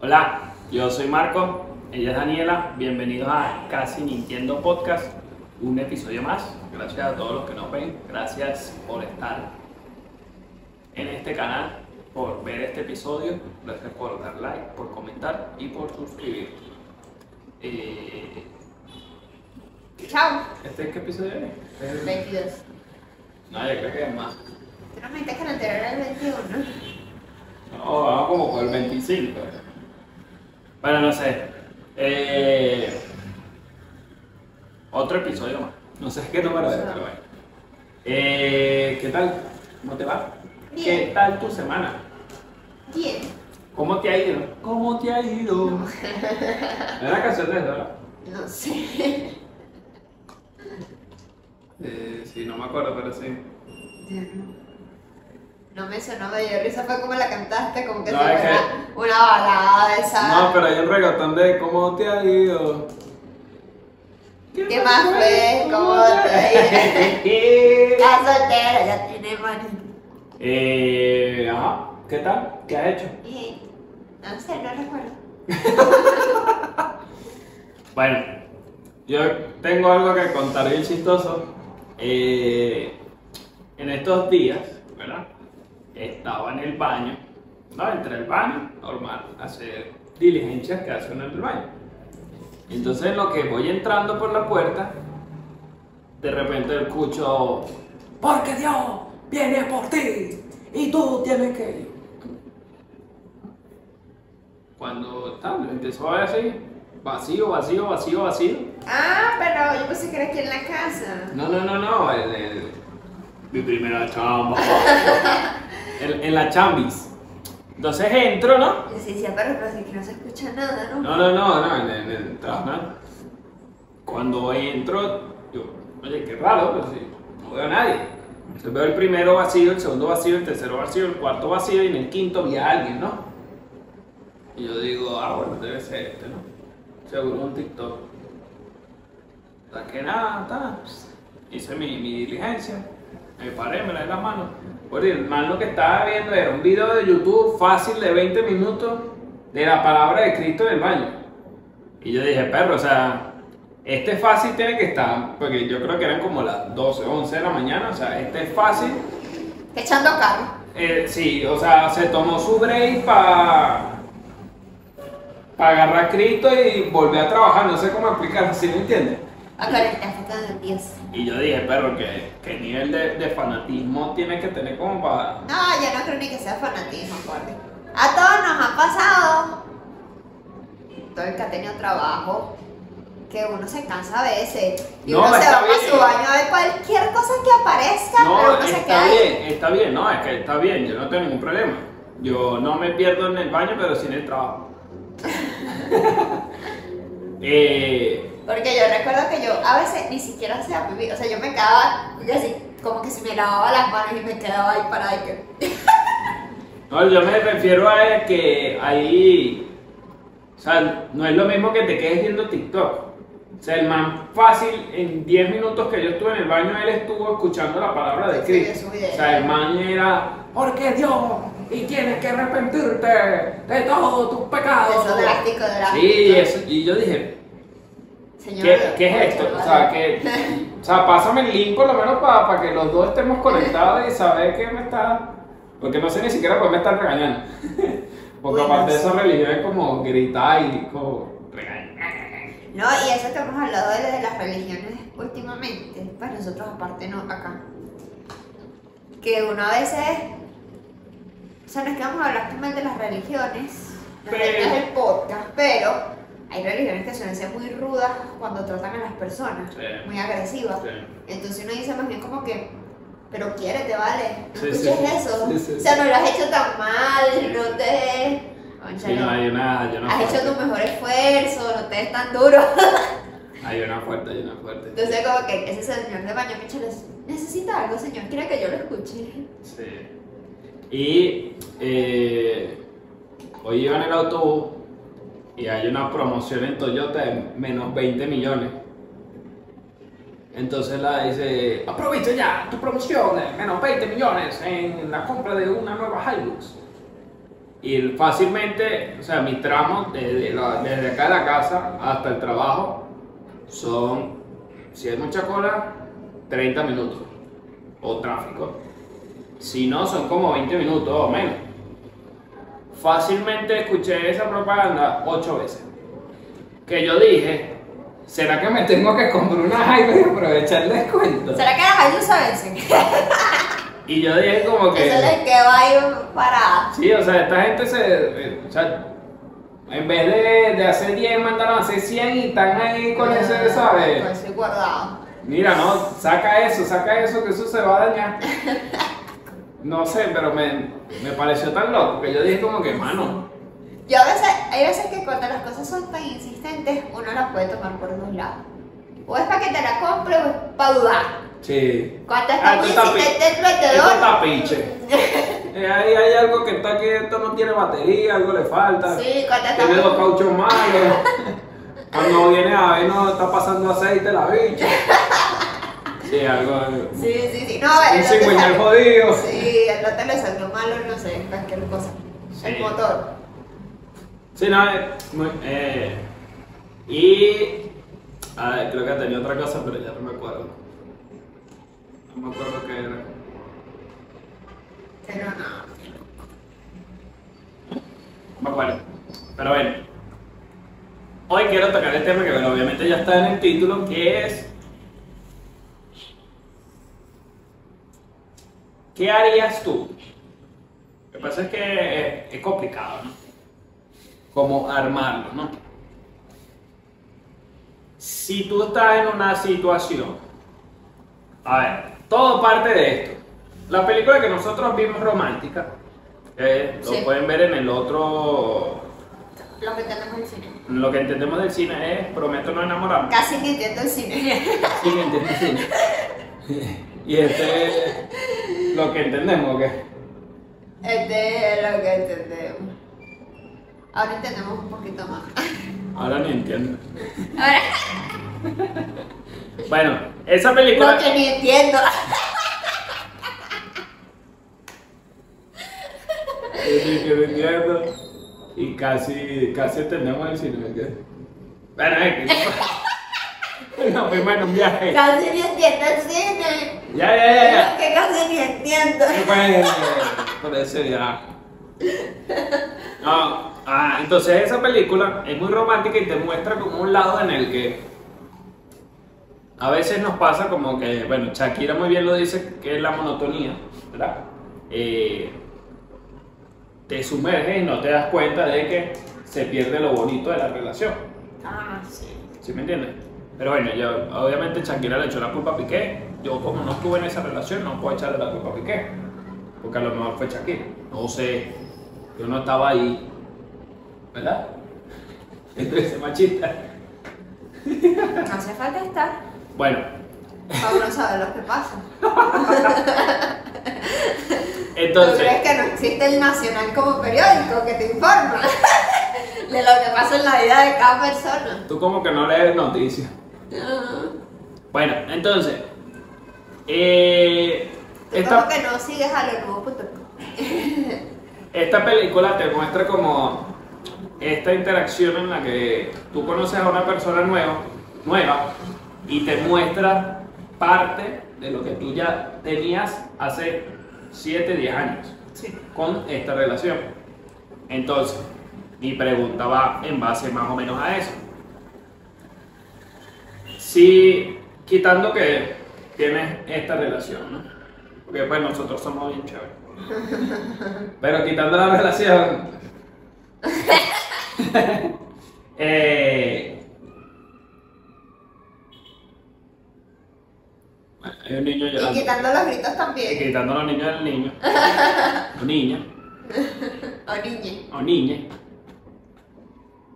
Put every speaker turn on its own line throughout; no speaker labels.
Hola, yo soy Marco, ella es Daniela, bienvenidos a Casi Nintendo Podcast, un episodio más. Gracias a todos los que nos ven, gracias por estar en este canal, por ver este episodio, gracias por dar like, por comentar y por suscribir. Eh,
Chao.
¿Este qué episodio es? Es el-
22.
No, yo creo que es más.
Tú no me dijiste que el anterior era el 21,
No, vamos como por el 25. Bueno, no sé. Eh, otro episodio más. No sé qué número es, pero bueno. Eh, ¿Qué tal? ¿Cómo te va?
Bien.
¿Qué tal tu semana?
Bien.
¿Cómo te ha ido? ¿Cómo te ha ido? Es la canción de eso, ¿verdad?
No sé.
Eh, sí, no me acuerdo, pero sí.
No me sonó, me dio risa, fue como la cantaste, como que
No,
se
es
fuera una balada de esa.
No, pero hay un reggaetón de ¿Cómo te ha ido?
¿Qué más fue? ¿Cómo te ha
te
Está soltera, ya tiene money.
Eh, ajá, ¿qué tal? ¿Qué has hecho?
Y no sé, no recuerdo.
Bueno, yo tengo algo que contar bien chistoso. Eh, en estos días, ¿verdad? Estaba en el baño, no, entré al baño, normal, hacer diligencias que hacen en el baño. Entonces, en lo que voy entrando por la puerta, de repente escucho, porque Dios viene por ti y tú tienes que ir. Cuando tal, empezó a ver así, vacío, vacío, vacío, vacío.
Ah, pero yo pensé que era aquí en la casa.
No, no, no, no, el- mi primera chamba. en, en la chambis. Entonces entro, ¿no?
Sí decía, pero, pero es que no se escucha nada, ¿no?
No, no, no, no, en, en el trabajo, ¿no? Cuando entro, yo, oye, qué raro, pero sí, no veo a nadie. Entonces veo el primero vacío, el segundo vacío, el tercero vacío, el cuarto vacío y en el quinto vi a alguien, ¿no? Y yo digo, ah, bueno, debe ser este, ¿no? Seguro un TikTok. Saqué nada, está. Hice mi, mi diligencia. Me paré, me lavé las manos. Oye, el man lo que estaba viendo era un video de YouTube fácil de 20 minutos de la palabra de Cristo en el baño. Y yo dije, perro, o sea, este fácil tiene que estar, porque yo creo que eran como las 12 o 11 de la mañana, o sea, este es fácil.
Echando carro.
Eh, sí, o sea, se tomó su break para agarrar a Cristo y volver a trabajar, no sé cómo explicarlo, ¿sí me entiendes?
Acá está en Dios.
Y yo dije, perro, ¿qué, qué nivel de, de fanatismo tiene que tener como para...
No, yo no creo ni que sea fanatismo, acorde. A todos nos ha pasado. Todo el que ha tenido trabajo. Que uno se cansa a veces. Y
No,
uno se va a
bien.
su baño a ver cualquier cosa que aparezca. pero
No,
uno se
está
ahí.
bien, está bien, no, es que está bien, yo no tengo ningún problema. Yo no me pierdo en el baño, pero sí en el trabajo. eh,
Porque yo recuerdo que yo a veces ni siquiera hacía pipí. O sea, yo me quedaba así, como que si me lavaba las manos y me quedaba ahí parada y que.
no, yo me refiero a que ahí, o sea, no es lo mismo que te quedes viendo TikTok. O sea, el man fácil, en 10 minutos que yo estuve en el baño, él estuvo escuchando la palabra de Cristo. O sea, el man era, porque Dios, y tienes que arrepentirte de todos tus pecados.
Eso drástico, drástico.
Sí, eso, y yo dije, ¿qué, qué es esto? O sea, que, o sea, pásame el link por lo menos para que los dos estemos conectados y saber qué me está... Porque no sé ni siquiera por qué me están regañando. Porque
Uy,
aparte de
no sé.
esa religión es como gritar y como regañar.
No, y eso que hemos hablado de, de las religiones últimamente, pues nosotros aparte no, acá. Que uno a veces, o sea, no es que vamos a hablar mal de las religiones, no
Pero-
es el podcast, pero hay religiones que suelen ser muy rudas cuando tratan a las personas,
Sí.
muy agresivas.
Sí.
Entonces uno dice más bien como que, pero quiérete, vale, no
Sí,
escuches eso. O sea, no lo has hecho tan mal, no te...
No, hay una, hay una
Has
fuerte.
hecho tu mejor esfuerzo, no te es tan duro.
Hay una fuerte, hay una fuerte.
Entonces como que ese señor de baño Micheles necesita algo, señor, quiere que yo lo escuche.
Sí. Y eh, hoy iba en el autobús y hay una promoción en Toyota de menos 20 millones. Entonces la dice, aprovecha ya tu promoción de menos 20 millones en la compra de una nueva Hilux. Y fácilmente, o sea, mi tramo desde, desde acá de la casa hasta el trabajo son, si hay mucha cola, 30 minutos o tráfico. Si no, son como 20 minutos o menos. Fácilmente escuché esa propaganda 8 veces. Que yo dije, ¿será que me tengo que comprar una Hilux y aprovechar el descuento?
¿Será que las Hilux se vencen?
Y yo dije como que...
Eso es que va a ir para...
Sí, o sea, esta gente se. eh, o sea, en vez de, de hacer 10, mandaron a hacer 100 y están ahí con ese,
Con
¿sabes?
ese guardado.
Mira, no, saca eso, saca eso, que eso se va a dañar. No sé, pero me, me pareció tan loco que yo dije como que, mano,
Yo a veces, hay veces que cuando las cosas son tan insistentes, uno las puede tomar por dos lados. O es para que te la compre o es para dudar.
sí.
Cuando está
Ah,
muy insistente el vendedor,
está pinche. Eh, ahí hay algo que está que esto no tiene batería, algo le falta.
Sí, cuando está
Tiene dos cauchos malos. Cuando viene a ver, no está pasando aceite la bicha. Sí, algo.
Sí, sí, sí. No,
Un
el otro
cigüeñal jodido.
Sí, el otro le salió malo, no sé, cualquier cosa.
Sí.
El motor.
Sí, no, eh, eh, y. A ver, creo que tenía otra cosa, pero ya no me acuerdo. No me acuerdo qué era.
Pero no.
No me acuerdo. Pero bueno. Hoy quiero tocar el tema que bueno, obviamente ya está en el título, que es. ¿Qué harías tú? Lo que pasa es que es complicado, ¿no? Como armarlo, ¿no? Si tú estás en una situación, a ver, todo parte de esto. La película que nosotros vimos romántica, eh, lo pueden ver en el otro,
Lo que tenemos en el cine.
lo que entendemos del cine es Prometo no enamorarme.
Casi ni entiendo el cine.
Sí, que entiendo el cine. Y este es lo que entendemos, ¿o qué?
Este es lo que entendemos. Ahora entendemos un poquito más.
Ahora ni entiendo.
Ahora,
Bueno, esa película...
lo que ni entiendo.
Que no entiendo. Y casi, casi entendemos el cine. ¿qué? Bueno, es que... Nos fuimos en un viaje.
Casi ni entiendo el cine.
Ya, ya, ya,
que casi ni entiendo.
Bueno, por eso ya. No, ah, entonces esa película es muy romántica y te muestra como un lado en el que a veces nos pasa como que, bueno, Shakira muy bien lo dice, que es la monotonía, ¿verdad? Eh, te sumerges y no te das cuenta de que se pierde lo bonito de la relación.
Ah, sí.
¿Sí me entiendes? Pero bueno, yo, obviamente Shakira le echó la culpa a Piqué. Yo como no estuve en esa relación no puedo echarle la culpa a Piqué. Porque a lo mejor fue Shakira. No sé. Yo no estaba ahí. ¿Verdad? Entonces, machista.
No hace falta estar.
Bueno,
Para uno saber lo que pasa. ¿Tú
entonces...
crees que no existe el Nacional como periódico que te informa de lo que pasa en la vida de cada persona?
Tú como que no lees noticias. Bueno, entonces... Eh, esta,
que no sigues a lo nuevo.com.
Esta película te muestra como esta interacción en la que tú conoces a una persona nueva, nueva y te muestra parte de lo que tú ya tenías hace 7, 10 años
Sí.
con esta relación. Entonces, mi pregunta va en base más o menos a eso. Si, quitando que tienes esta relación, ¿no? Porque pues nosotros somos bien chéveres. Pero quitando la relación. eh, hay un niño
Y
llorando.
quitando los gritos
Y
también.
quitando los niños del niño. O niña.
O niñe.
O niñe.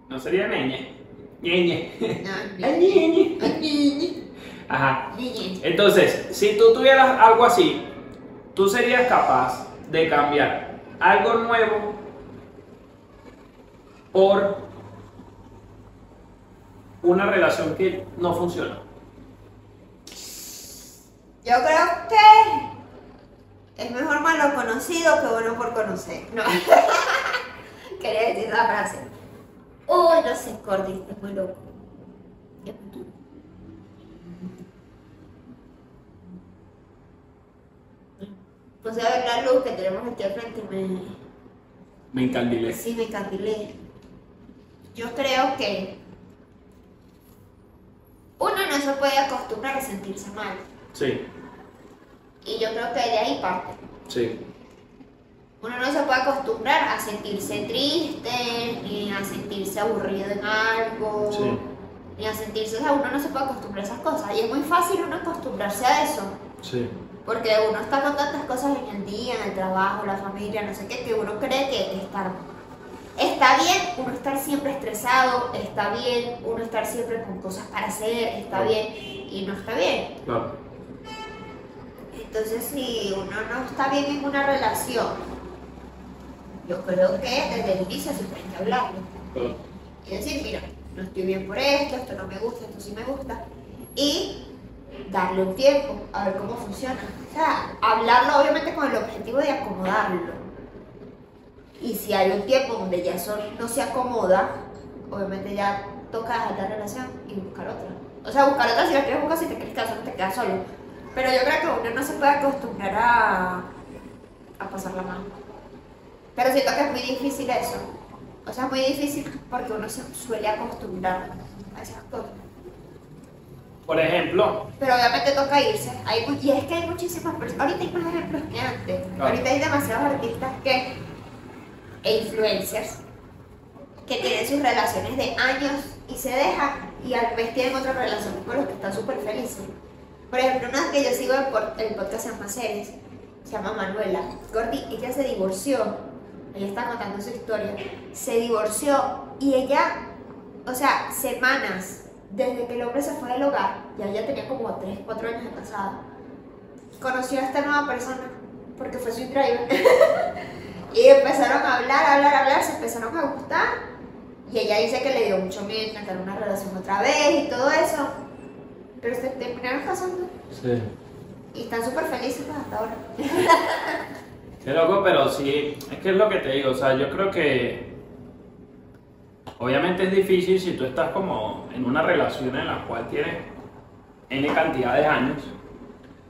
No sería neñe. Ñeñe.
Niñe.
ñeñe.
Niñe.
Ajá. Entonces, si tú tuvieras algo así, tú serías capaz de cambiar algo nuevo por una relación que no funciona.
Yo creo que es mejor malo conocido que bueno por conocer. No. Quería decir esa frase. Uy, no sé, Cordy, es muy loco. Qué futuro. Puse a ver la luz que tenemos aquí al frente me,
Me encandilé.
Sí, me encandilé. Yo creo que uno no se puede acostumbrar a sentirse mal.
Sí,
Y yo creo que de ahí parte.
sí.
Uno no se puede acostumbrar a sentirse triste, ni a sentirse aburrido en algo,
Sí.
ni a sentirse, o sea, uno no se puede acostumbrar a esas cosas. Y es muy fácil uno acostumbrarse a eso,
Sí.
porque uno está con tantas cosas en el día, en el trabajo, la familia, no sé qué, que uno cree que estar Está bien uno estar siempre estresado, está bien uno estar siempre con cosas para hacer, está bien y no está bien.
Claro.
Entonces, si uno no está bien en una relación, yo creo que desde el inicio siempre hay que hablarlo.
Claro.
Y decir, mira, no estoy bien por esto, esto no me gusta, esto sí me gusta. Y darle un tiempo a ver cómo funciona. O sea, hablarlo obviamente con el objetivo de acomodarlo. Y si hay un tiempo donde ya eso no se acomoda, obviamente ya toca dejar la relación y buscar otra. O sea, buscar otra si la quieres buscar, si te quieres casar, no te quedas solo. Pero yo creo que uno no se puede acostumbrar a, a pasarla mal. Pero siento que es muy difícil eso. O sea, es muy difícil porque uno se suele acostumbrar a esas cosas.
Por ejemplo,
Pero obviamente toca irse. Hay, y es que hay muchísimas personas. Ahorita hay más ejemplos que antes.
Claro.
Ahorita hay demasiados artistas que. e influencers que tienen sus relaciones de años y se dejan y al mes tienen otra relación con los que están súper felices. Por ejemplo, una que yo sigo en el podcast más series, se llama Manuela. Gordy, ella se divorció. Ella está contando su historia. Se divorció y ella, o sea, semanas desde que el hombre se fue del hogar, ya ella tenía como 3, 4 años de casada, conoció a esta nueva persona porque fue su driver. y empezaron a hablar, a hablar, a hablar, se empezaron a gustar. Y ella dice que le dio mucho miedo intentar una relación otra vez y todo eso. Pero se terminaron casando
sí.
y están súper felices pues, hasta ahora.
Qué loco, pero sí, es que es lo que te digo, o sea, yo creo que obviamente es difícil si tú estás como en una relación en la cual tienes N cantidad de años,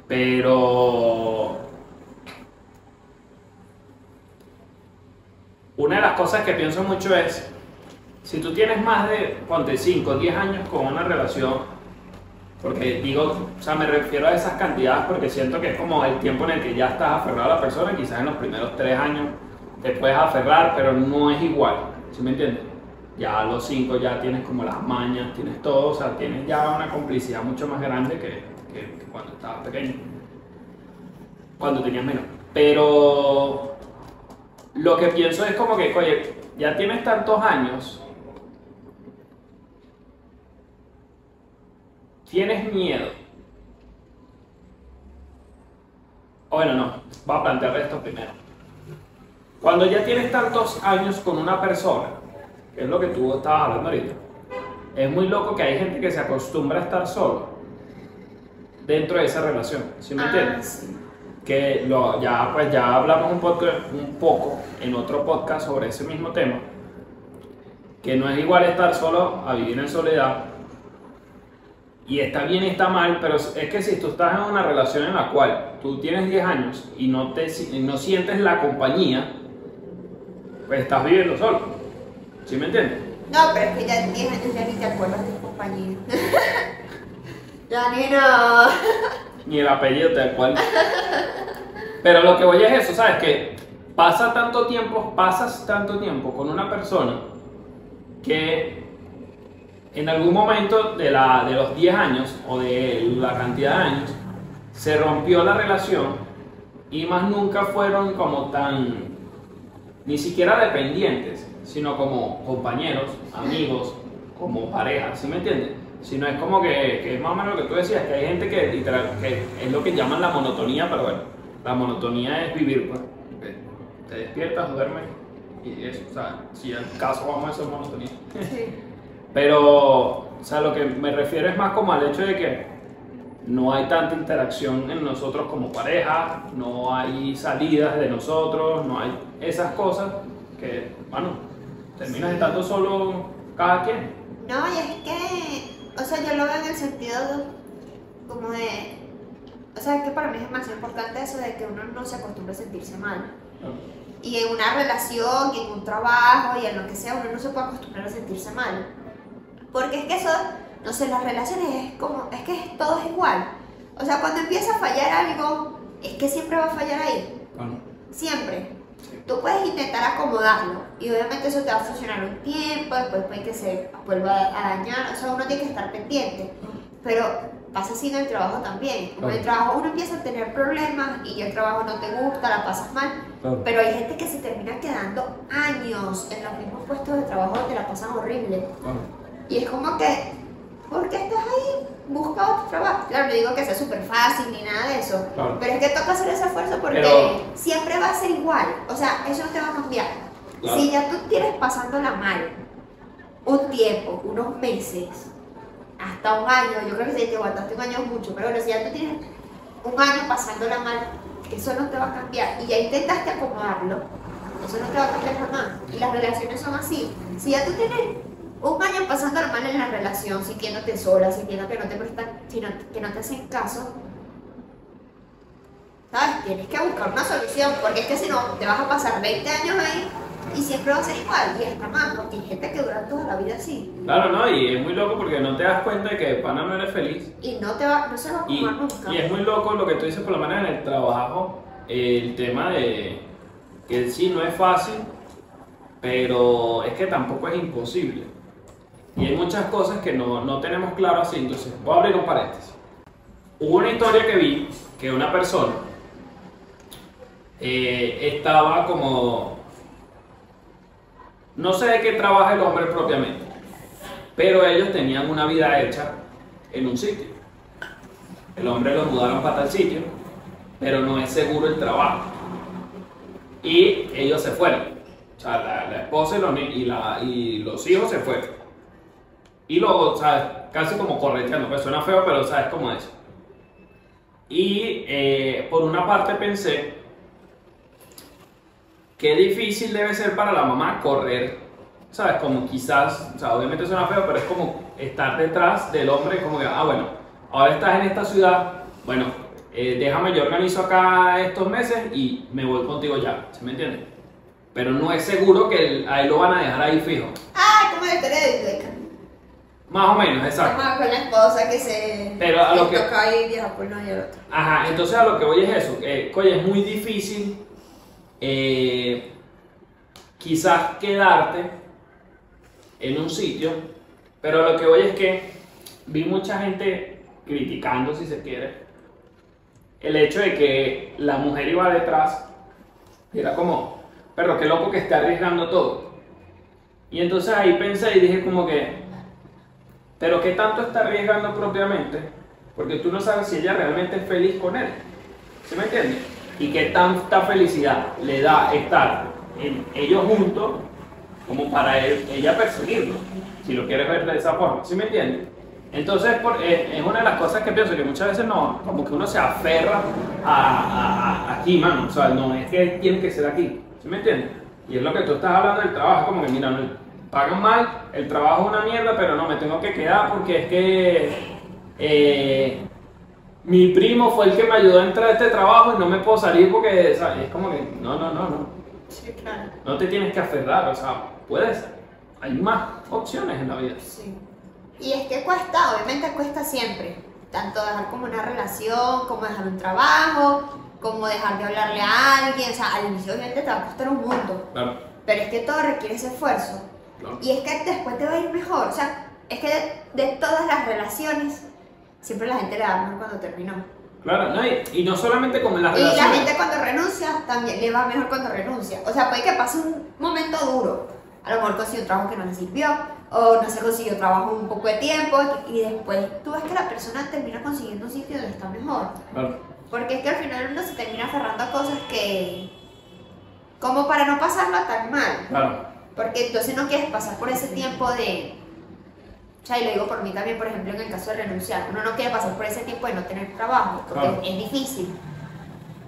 pero una de las cosas que pienso mucho es, si tú tienes más de, ponte 5 o 10 años con una relación, porque digo, o sea, me refiero a esas cantidades porque siento que es como el tiempo en el que ya estás aferrado a la persona, quizás en los primeros tres años te puedes aferrar, pero no es igual, ¿sí me entiendes? Ya a los cinco ya tienes como las mañas, tienes todo, o sea, tienes ya una complicidad mucho más grande que, que- cuando estabas pequeño, cuando tenías menos. Pero lo que pienso es como que, oye, ya tienes tantos años, tienes miedo. Bueno, no, voy a plantear esto primero. Cuando ya tienes tantos años con una persona, que es lo que tú estabas hablando ahorita, es muy loco que hay gente que se acostumbra a estar solo dentro de esa relación, ¿sí me
Ah,
entiendes?
sí.
que lo, ya, pues ya hablamos un poco, un poco en otro podcast sobre ese mismo tema, que no es igual estar solo a vivir en soledad, y está bien y está mal, pero es que si tú estás en una relación en la cual tú tienes 10 años y no, te, no sientes la compañía, pues estás viviendo solo, ¿sí me entiendes?
No, pero es que ya en 10 años ya ni te acuerdas de tu compañía. ya ni no.
ni el apellido tal cual. Pero lo que voy es eso, ¿sabes? Que pasa tanto tiempo, pasas tanto tiempo con una persona que en algún momento de, la, de los 10 años o de la cantidad de años se rompió la relación y más nunca fueron como tan, ni siquiera dependientes, sino como compañeros, amigos, como pareja, ¿sí me entiendes? Sino es como que, que es más o menos lo que tú decías, que hay gente que literal, que es lo que llaman la monotonía, pero bueno, la monotonía es vivir, pues. Te despiertas, duermes y eso, o sea, si el caso vamos a hacer monotonía.
Sí.
Pero, o sea, lo que me refiero es más como al hecho de que no hay tanta interacción en nosotros como pareja, no hay salidas de nosotros, no hay esas cosas que, bueno, terminas estando solo cada quien.
No, y es que, o sea, yo lo veo en el sentido de- como de, o sea, que para mí es demasiado importante eso de que uno no se acostumbre a sentirse mal. Y en una relación, y en un trabajo, y en lo que sea, uno no se puede acostumbrar a sentirse mal. Porque es que eso, no sé, las relaciones es como, es que todo es igual. O sea, cuando empieza a fallar algo, es que siempre va a fallar ahí.
Bueno,
Siempre. Tú puedes intentar acomodarlo y obviamente eso te va a funcionar un tiempo, después puede que se vuelva a dañar, o sea, uno tiene que estar pendiente. Pero pasa así en el trabajo también. Como en el trabajo uno empieza a tener problemas y el trabajo no te gusta, la pasas mal,
claro.
pero hay gente que se termina quedando años en los mismos puestos de trabajo donde la pasan horrible.
Bueno,
Y es como que, ¿por qué estás ahí? Busca otro trabajo. Claro, no digo que sea súper fácil ni nada de eso,
Claro.
pero es que toca hacer ese esfuerzo porque
Pero-
siempre va a ser igual. O sea, eso no te va a cambiar.
Claro.
Si ya tú tienes pasándola mal un tiempo, unos meses, hasta un año, yo creo que si te aguantaste un año es mucho, pero bueno, si ya tú tienes un año pasándola mal, eso no te va a cambiar. Y ya intentaste acomodarlo, eso no te va a cambiar jamás. Y las relaciones son así. Si ya tú tienes un año pasándola mal en la relación, sintiéndote sola, sintiendo que no te prestan, sino que no te hacen caso, ¿sabes? Tienes que buscar una solución, porque es que si no, te vas a pasar 20 años ahí y siempre va a ser igual, y hasta más, porque hay gente que dura toda la vida así,
Claro, ¿no? Y es muy loco porque no te das cuenta de que de pana no eres feliz.
y no, te va, no se va a acomodar nunca.
y es muy loco lo que tú dices, por lo menos en el trabajo, el tema de que sí, no es fácil, pero es que tampoco es imposible. Y hay muchas cosas que no, no tenemos claro así, entonces voy a abrir un paréntesis. Hubo una historia que vi que una persona eh, estaba como... No sé de qué trabaja el hombre propiamente, pero ellos tenían una vida hecha en un sitio. El hombre lo mudaron para tal sitio, pero no es seguro el trabajo. Y ellos se fueron. O sea, la, esposa los, y los hijos se fueron. Y luego, ¿sabes? Casi como correteando, pues suena feo, pero ¿sabes cómo es? Y eh, por una parte pensé, qué difícil debe ser para la mamá correr, ¿sabes? Como quizás, o sea, obviamente suena feo, pero es como estar detrás del hombre, como que, ah, bueno, ahora estás en esta ciudad, bueno, eh, déjame, yo organizo acá estos meses y me voy contigo ya, ¿se me entiende? Pero no es seguro que el- a él lo van a dejar ahí fijo.
Ah, historia de Beckham.
Más o menos, exacto.
Como con la esposa que se
Pero a lo
que toca y viaja por uno y el otro.
Ajá, entonces a lo que voy es eso, que coño, es muy difícil eh, quizás quedarte en un sitio, pero a lo que voy es que vi mucha gente criticando, si se quiere, el hecho de que la mujer iba detrás, y era como, pero qué loco que esté arriesgando todo. Y entonces ahí pensé y dije como que, pero qué tanto está arriesgando propiamente, porque tú no sabes si ella realmente es feliz con él. ¿Sí me entiendes? Y qué tanta felicidad le da estar en ellos juntos como para él- ella perseguirlo, si lo quieres ver de esa forma. ¿Sí me entiendes? Entonces por- es, es una de las cosas que pienso que muchas veces no, como que uno se aferra a- aquí, mano. O sea, no es que tiene que ser aquí. ¿Sí me entiendes? Y es lo que tú estás hablando del trabajo, como que mira, no, pagan mal, el trabajo es una mierda, pero no, me tengo que quedar porque es que eh, mi primo fue el que me ayudó a entrar a este trabajo y no me puedo salir porque, es como que, no, no, no, no.
Sí, claro.
No te tienes que aferrar, o sea, puedes, hay más opciones en la vida.
Sí. Y es que cuesta, obviamente cuesta siempre. Tanto dejar como una relación, como dejar un trabajo, como dejar de hablarle a alguien. O sea, al inicio obviamente te va a costar un mundo.
Claro,
Pero es que todo requiere ese esfuerzo.
Claro.
Y es que después te va a ir mejor. O sea, es que de, de todas las relaciones, siempre la gente le da mejor cuando terminó.
Claro, no, y, y no solamente con las
Y la
relaciones.
gente cuando renuncia también le va mejor cuando renuncia. O sea, puede que pase un momento duro. A lo mejor consiguió un trabajo que no le sirvió, o no se consiguió trabajo un poco de tiempo, y después tú ves que la persona termina consiguiendo un sitio donde está mejor.
Claro,
Porque es que al final uno se termina aferrando a cosas que. como para no pasarlo tan mal.
claro.
Porque entonces no quieres pasar por ese tiempo de. sea, y lo digo por mí también, por ejemplo, en el caso de renunciar. Uno no quiere pasar por ese tiempo de no tener trabajo, porque
Claro.
es difícil.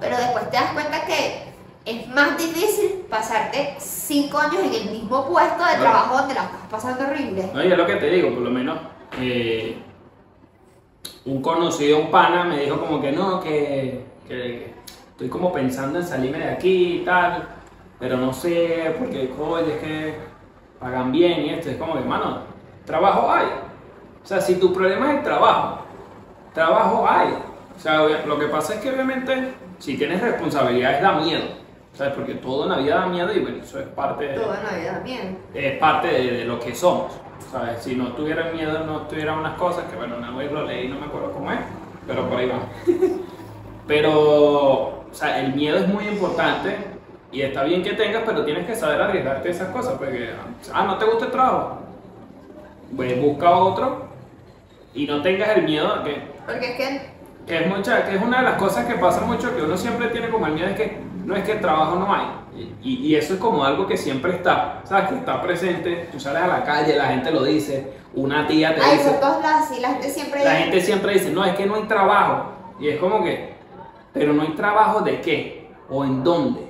Pero después te das cuenta que es más difícil pasarte cinco años en el mismo puesto de trabajo donde la estás pasando horrible.
No, y es lo que te digo, por lo menos eh, un conocido, un pana, me dijo como que no, que, que estoy como pensando en salirme de aquí y tal, pero no sé, porque oye, es que pagan bien y esto, es como que, mano, trabajo hay. O sea, si tu problema es el trabajo, trabajo hay. O sea, lo que pasa es que obviamente si tienes responsabilidades da miedo, ¿sabes? Porque todo en la vida da miedo y bueno, eso es parte de
Todo en la vida da miedo.
es parte de, de lo que somos. ¿sabes? Si no tuvieran miedo, no tuvieran unas cosas que, bueno, una vez lo leí, no me acuerdo cómo es, pero por ahí va. Pero, o sea, el miedo es muy importante y está bien que tengas, pero tienes que saber arriesgarte a esas cosas. Porque, ah, no te gusta el trabajo, pues busca otro y no tengas el miedo a que
Porque es que
que es mucha, que es una de las cosas que pasa mucho, que uno siempre tiene como el miedo es que no es que el trabajo no hay. Y, y eso es como algo que siempre está, ¿sabes? Que está presente, tú sales a la calle, la gente lo dice, una tía te
hay
dice,
todos lados y la gente siempre
la gente siempre dice, no, es que no hay trabajo. Y es como que, pero no hay trabajo de qué o en dónde.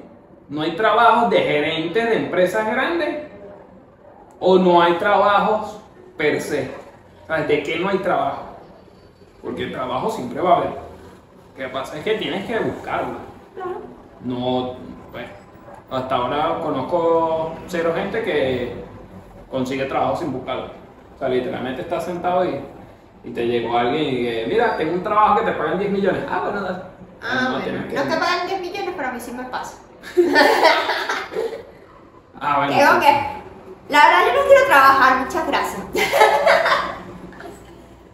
No hay trabajo de gerentes de empresas grandes o no hay trabajos per se. ¿Sabes? ¿De qué no hay trabajo? Porque el trabajo siempre va a haber. Lo que pasa es que tienes que buscarlo. No, pues, hasta ahora conozco cero gente que consigue trabajo sin buscarlo. O sea, literalmente estás sentado y, y te llegó alguien y que, mira, tengo un trabajo que te pagan 10 millones. Ah, bueno.
Ah, bueno. No te pagan 10 millones, pero a mí sí me pasa.
Ah, bueno.
Digo
sí,
que, la verdad yo no quiero trabajar, muchas gracias.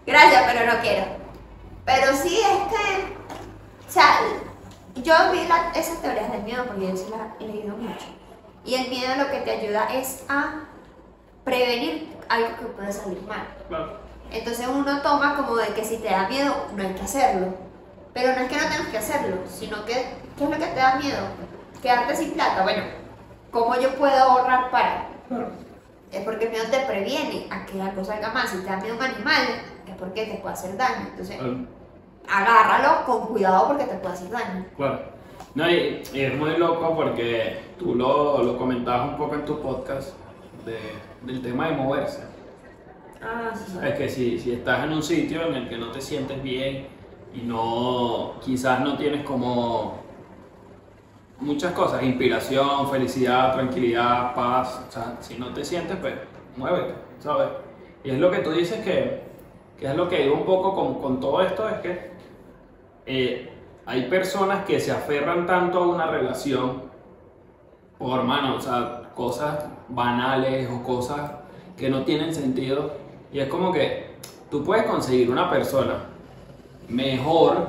gracias, pero no quiero. Pero sí es que, o sea, yo vi la- esas teorías del miedo porque yo sí las he leído mucho. Y el miedo lo que te ayuda es a prevenir algo que puede salir mal.
claro.
Entonces uno toma como de que si te da miedo, no hay que hacerlo. Pero no es que no tengas que hacerlo, sino que, ¿qué es lo que te da miedo? Quedarte sin plata. Bueno, ¿cómo yo puedo ahorrar para? Es porque el miedo te previene a que algo salga mal. Si te da miedo un animal, es porque te puede hacer daño. Entonces,
Claro.
agárralo con cuidado porque te puede hacer daño.
Claro. No, y, y es muy loco porque tú lo, lo comentabas un poco en tu podcast de- del tema de moverse.
Ah, sí,
Es que si, si estás en un sitio en el que no te sientes bien y no, quizás no tienes como muchas cosas, inspiración, felicidad, tranquilidad, paz, o sea, si no te sientes, pues muévete, ¿sabes? Y es lo que tú dices que, que es lo que digo un poco con, con todo esto, es que eh, hay personas que se aferran tanto a una relación por, mano, o sea, cosas banales o cosas que no tienen sentido. Y es como que tú puedes conseguir una persona mejor,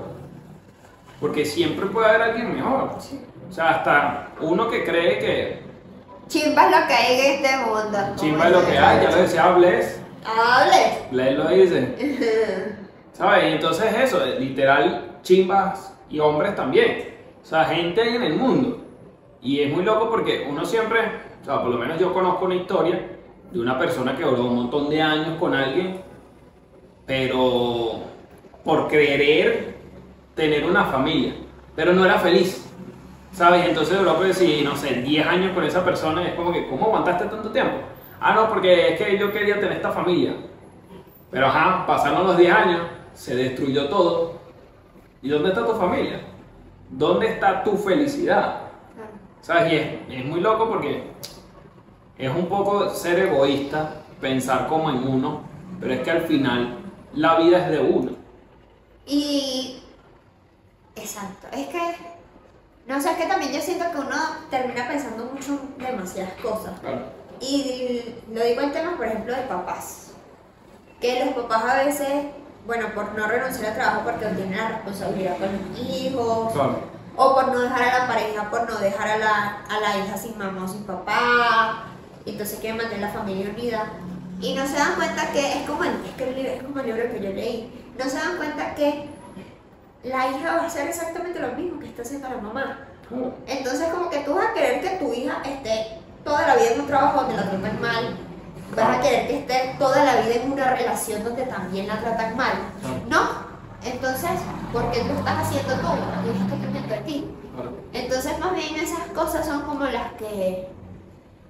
porque siempre puede haber alguien mejor. O sea, hasta uno que cree que
Chimba es lo que hay en este mundo.
chimba es lo que hay, ya lo decía Bless,
Hable.
Bless lo dice. ¿Sabes? Y entonces eso, literal, chimbas y hombres también. O sea, gente hay en el mundo. Y es muy loco porque uno siempre, o sea, por lo menos yo conozco una historia de una persona que duró un montón de años con alguien, pero por querer tener una familia, pero no era feliz. ¿Sabes? Entonces pues, si, no sé, 10 años con esa persona es como que, ¿cómo aguantaste tanto tiempo? Ah, no, porque es que yo quería tener esta familia. Pero ajá, pasaron los 10 años, se destruyó todo. ¿Y dónde está tu familia? ¿Dónde está tu felicidad? ¿Sabes? Y es, es muy loco porque es un poco ser egoísta, pensar como en uno, pero es que al final la vida es de uno.
Y. Exacto. Es que. No sé, es que también yo siento que uno termina pensando mucho en demasiadas cosas. Y lo digo en temas, por ejemplo, de papás. Que los papás a veces, bueno, por no renunciar al trabajo porque tienen la responsabilidad con los hijos,
Claro.
o por no dejar a la pareja, por no dejar a la, a la hija sin mamá o sin papá, entonces quieren mantener la familia unida. Y no se dan cuenta que es como el, es que el libro, es como el libro que yo leí, no se dan cuenta que la hija va a hacer exactamente lo mismo que está haciendo la mamá. Entonces como que tú vas a querer que tu hija esté toda la vida en un trabajo donde la traten mal, vas a querer que esté toda la vida en una relación donde también la tratan mal. No. Entonces, ¿por qué lo estás haciendo tú? Que cambiarte a ti. Entonces, más bien esas cosas son como las que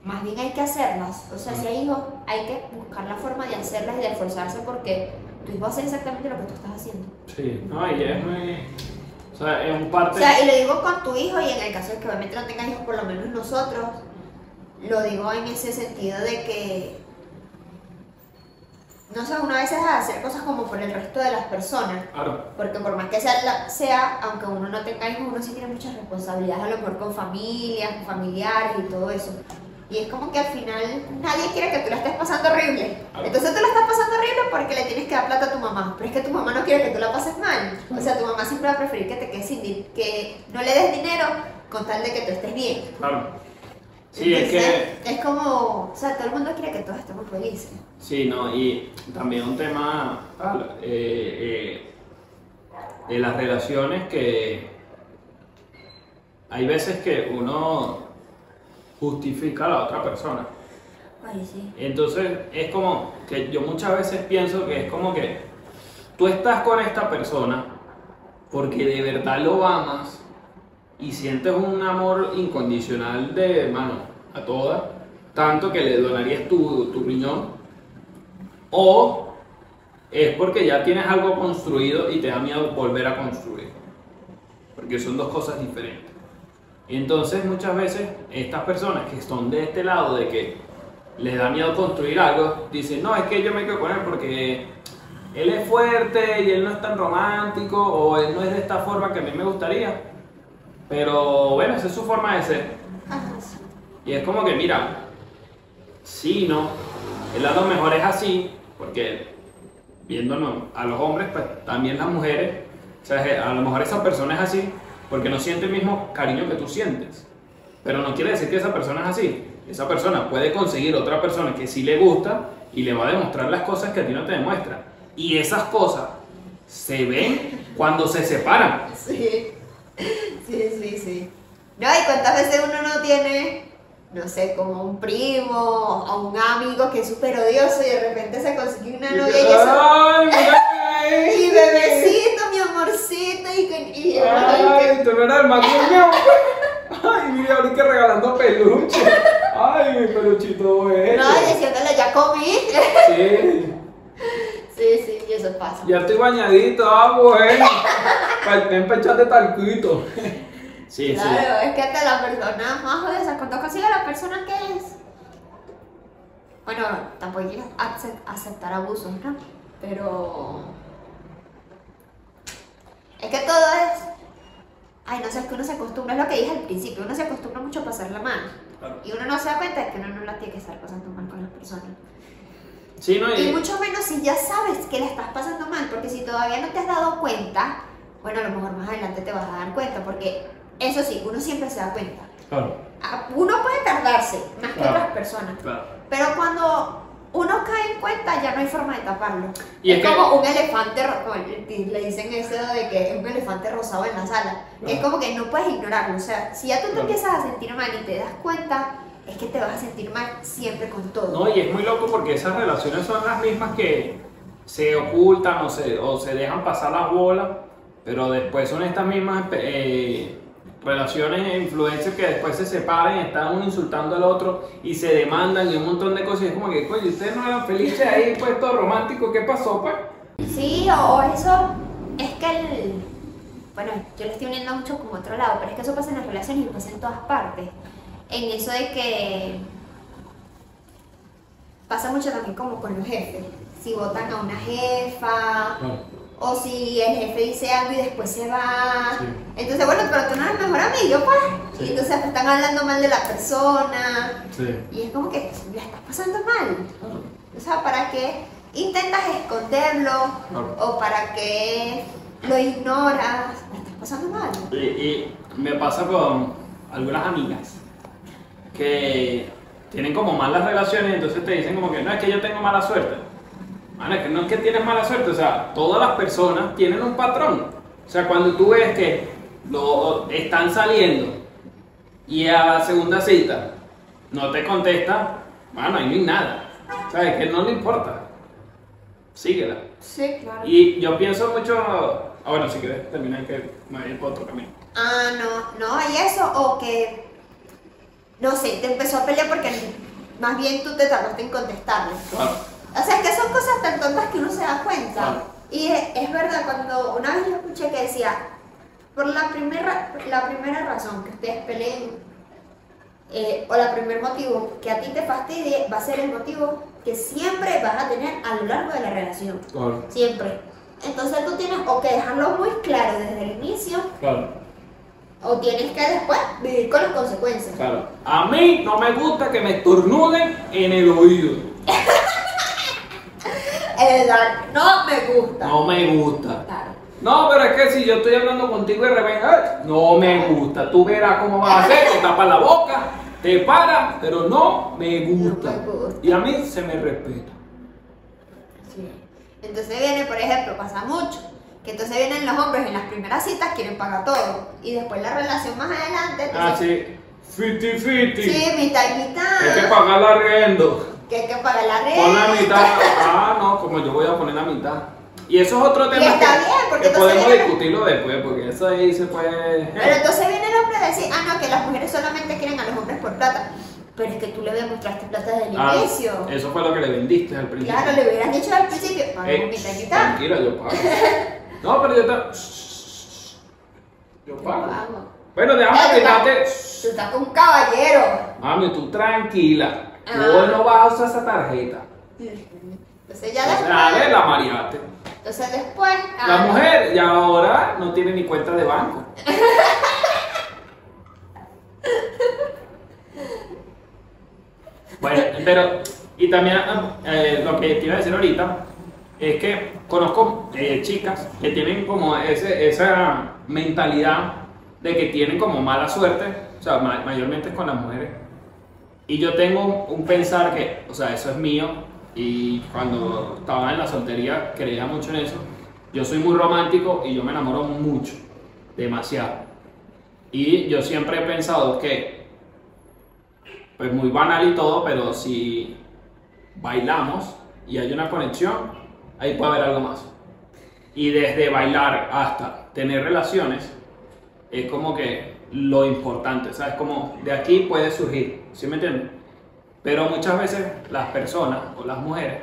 más bien hay que hacerlas. O sea, si hay hijos, hay que buscar la forma de hacerlas y de esforzarse porque tu hijo hace exactamente lo que tú estás haciendo.
Sí, no, y es muy. O sea, es un parte.
O sea, y lo digo con tu hijo y en el caso de que obviamente no tengas hijos, por lo menos nosotros, lo digo en ese sentido de que, no sé, una vez es hacer cosas como por el resto de las personas.
Claro.
Porque por más que sea, la- sea, aunque uno no tenga hijos, uno sí tiene muchas responsabilidades, a lo mejor con familias, con familiares y todo eso. Y es como que al final nadie quiere que tú la estés pasando horrible. Entonces tú la estás pasando horrible porque le tienes que dar plata a tu mamá. Pero es que tu mamá no quiere que tú la pases mal. O sea, tu mamá siempre va a preferir que te quedes sin que no le des dinero con tal de que tú estés bien.
Claro. Sí, es que.
Es como, o sea, todo el mundo quiere que todos estemos felices.
Sí, no, y también un tema tal, eh, eh, de las relaciones que hay veces que uno justifica a la otra persona.
Ay, sí.
Entonces es como que yo muchas veces pienso que es como que tú estás con esta persona porque de verdad lo amas y sientes un amor incondicional de hermano a todas, tanto que le donarías tu, tu riñón, o es porque ya tienes algo construido y te da miedo volver a construir, porque son dos cosas diferentes. Entonces muchas veces estas personas que son de este lado de que les da miedo construir algo, dicen, no, es que yo me quedo con él porque él es fuerte y él no es tan romántico o él no es de esta forma que a mí me gustaría. Pero bueno, esa es su forma de ser. Y es como que, mira, sí, no, él a lo mejor es así, porque viéndonos a los hombres, pues también las mujeres, o sea, a lo mejor esa persona es así porque no siente el mismo cariño que tú sientes. Pero no quiere decir que esa persona es así. Esa persona puede conseguir otra persona que sí le gusta y le va a demostrar las cosas que a ti no te demuestra. Y esas cosas se ven cuando se separan.
Sí, sí, sí, sí. No, y cuántas veces uno no tiene, no sé, como un primo o un amigo que es súper odioso y de repente se consigue una novia y eso.
¡Ay!
Y y,
Ay, tú no eras el más niño. Ay, mira, ahorita regalando peluche. Ay, mi peluchito bello.
no, diciéndole, ya comí.
Sí,
Sí, sí, y eso pasa.
ya estoy bañadito, ah, bueno. Ven para echarte talquito. Sí,
Claro, es que hasta la persona más odiosa, cuando consigue la persona que es. Bueno, tampoco hay que aceptar abusos, ¿no? Pero. Es que todo es. Ay, no sé, es que uno se acostumbra, es lo que dije al principio, uno se acostumbra mucho a pasarla mal.
Claro.
Y uno no se da cuenta de que uno no la tiene que estar pasando mal con las personas.
Sí, ¿no?
Y
Y,
mucho menos si ya sabes que la estás pasando mal, porque si todavía no te has dado cuenta, bueno, a lo mejor más adelante te vas a dar cuenta, porque eso sí, uno siempre se da cuenta.
claro,
Ah, Uno puede tardarse más que
Claro.
otras personas,
claro.
pero cuando uno cae en cuenta ya no hay forma de taparlo.
Y
es
es que-
como un elefante, le dicen eso de que es un elefante rosado en la sala. que Es como que no puedes ignorarlo. O sea, si ya tú te empiezas a sentir mal y te das cuenta, es que te vas a sentir mal siempre con todo.
No, y es muy loco porque esas relaciones son las mismas que se ocultan o se, o se dejan pasar las bolas, pero después son estas mismas eh, relaciones e influencias que después se separan y están uno insultando al otro y se demandan y un montón de cosas. Y es como que, coño, ustedes no eran felices ahí, pues todo romántico, ¿qué pasó, pues?
Sí, o, eso es que el. Bueno, yo le estoy uniendo mucho como otro lado, pero es que eso pasa en las relaciones y pasa en todas partes. En eso de que. Pasa mucho también como con los jefes. Si votan a una jefa, o si el jefe dice algo y después se va.
Sí.
Entonces, bueno, pero tú no eres mejor amigo, pues.
Sí.
Y entonces están hablando mal de la persona.
Sí.
Y es como que la estás pasando mal. O sea, ¿para qué intentas esconderlo?
Claro.
¿O para qué lo ignoras? La estás pasando mal.
Y, y me pasa con algunas amigas que tienen como malas relaciones y entonces te dicen como que no es que yo tengo mala suerte. Es que no es que tienes mala suerte, o sea, todas las personas tienen un patrón. O sea, cuando tú ves que lo están saliendo y a la segunda cita no te contesta, bueno, ahí no hay nada. ¿Sabes? Que no le importa. Síguela.
Sí, claro.
Y yo pienso mucho. Ah, bueno, si quieres terminar, que me voy por otro camino.
Ah, no, no hay eso, o que, no sé, te empezó a pelear porque más bien tú te tardaste en contestarle.
Claro.
O sea, que son cosas tan tontas que uno se da cuenta.
Claro.
Y es, es verdad, cuando una vez yo escuché que decía, por la primera, la primera razón que ustedes peleen, eh, o la primer motivo que a ti te fastidie, va a ser el motivo que siempre vas a tener a lo largo de la relación.
Claro.
Siempre. Entonces tú tienes o que dejarlo muy claro desde el inicio,
Claro.
o tienes que después vivir con las consecuencias.
Claro. A mí no me gusta que me estornuden en el oído.
No me gusta.
No me gusta.
Claro.
No, pero es que si yo estoy hablando contigo y de repente, "Ay, no me gusta. Tú verás cómo vas a hacer, te tapas la boca, te paras, pero no me gusta.
No me gusta.
Y a mí se me respeta.
Sí. Entonces viene, por ejemplo, pasa mucho, que entonces vienen los hombres en las primeras citas, quieren pagar todo. Y después la relación más adelante,
Ah,
entonces,
sí. Fiti fiti.
sí, mitad y
Hay que
mitad,
pagar la arriendo.
Que hay que pagar la
Pon la
renta.
mitad. Ah, no, como yo voy a poner la mitad. Y eso es otro tema
está
que,
bien, porque
que podemos
viene-
discutirlo después, porque eso ahí se puede...
Pero entonces viene el hombre a decir, ah, no, que las mujeres solamente quieren a los hombres por plata. Pero es que tú le demostraste plata desde el
Ah,
inicio.
eso fue lo que le vendiste al principio.
Claro, le hubieras dicho al principio, pagamos
Ey,
mitad y.
Tranquila, yo pago. No, pero yo te... Yo
Yo
pago.
pago.
Bueno, déjame
Eh,
quitarte...
Tú estás con un caballero.
Mami, tú tranquila. Tú
Ah.
no vas a usar esa tarjeta.
Entonces ya
Entonces, a ver,
después.
la mareaste.
Entonces después.
La
ah,
mujer ya ahora no tiene ni cuenta de banco. Bueno, pero, y también eh, lo que te iba a decir ahorita es que conozco eh, chicas que tienen como ese, esa mentalidad de que tienen como mala suerte, o sea, ma- mayormente es con las mujeres. Y yo tengo un pensar que, o sea, eso es mío, y cuando estaba en la soltería creía mucho en eso. Yo soy muy romántico y yo me enamoro mucho, demasiado. Y yo siempre he pensado que, pues muy banal y todo, pero si bailamos y hay una conexión, ahí puede haber algo más. Y desde bailar hasta tener relaciones, es como que lo importante, ¿sabes? Como de aquí puede surgir, ¿sí me entiendes? Pero muchas veces las personas o las mujeres,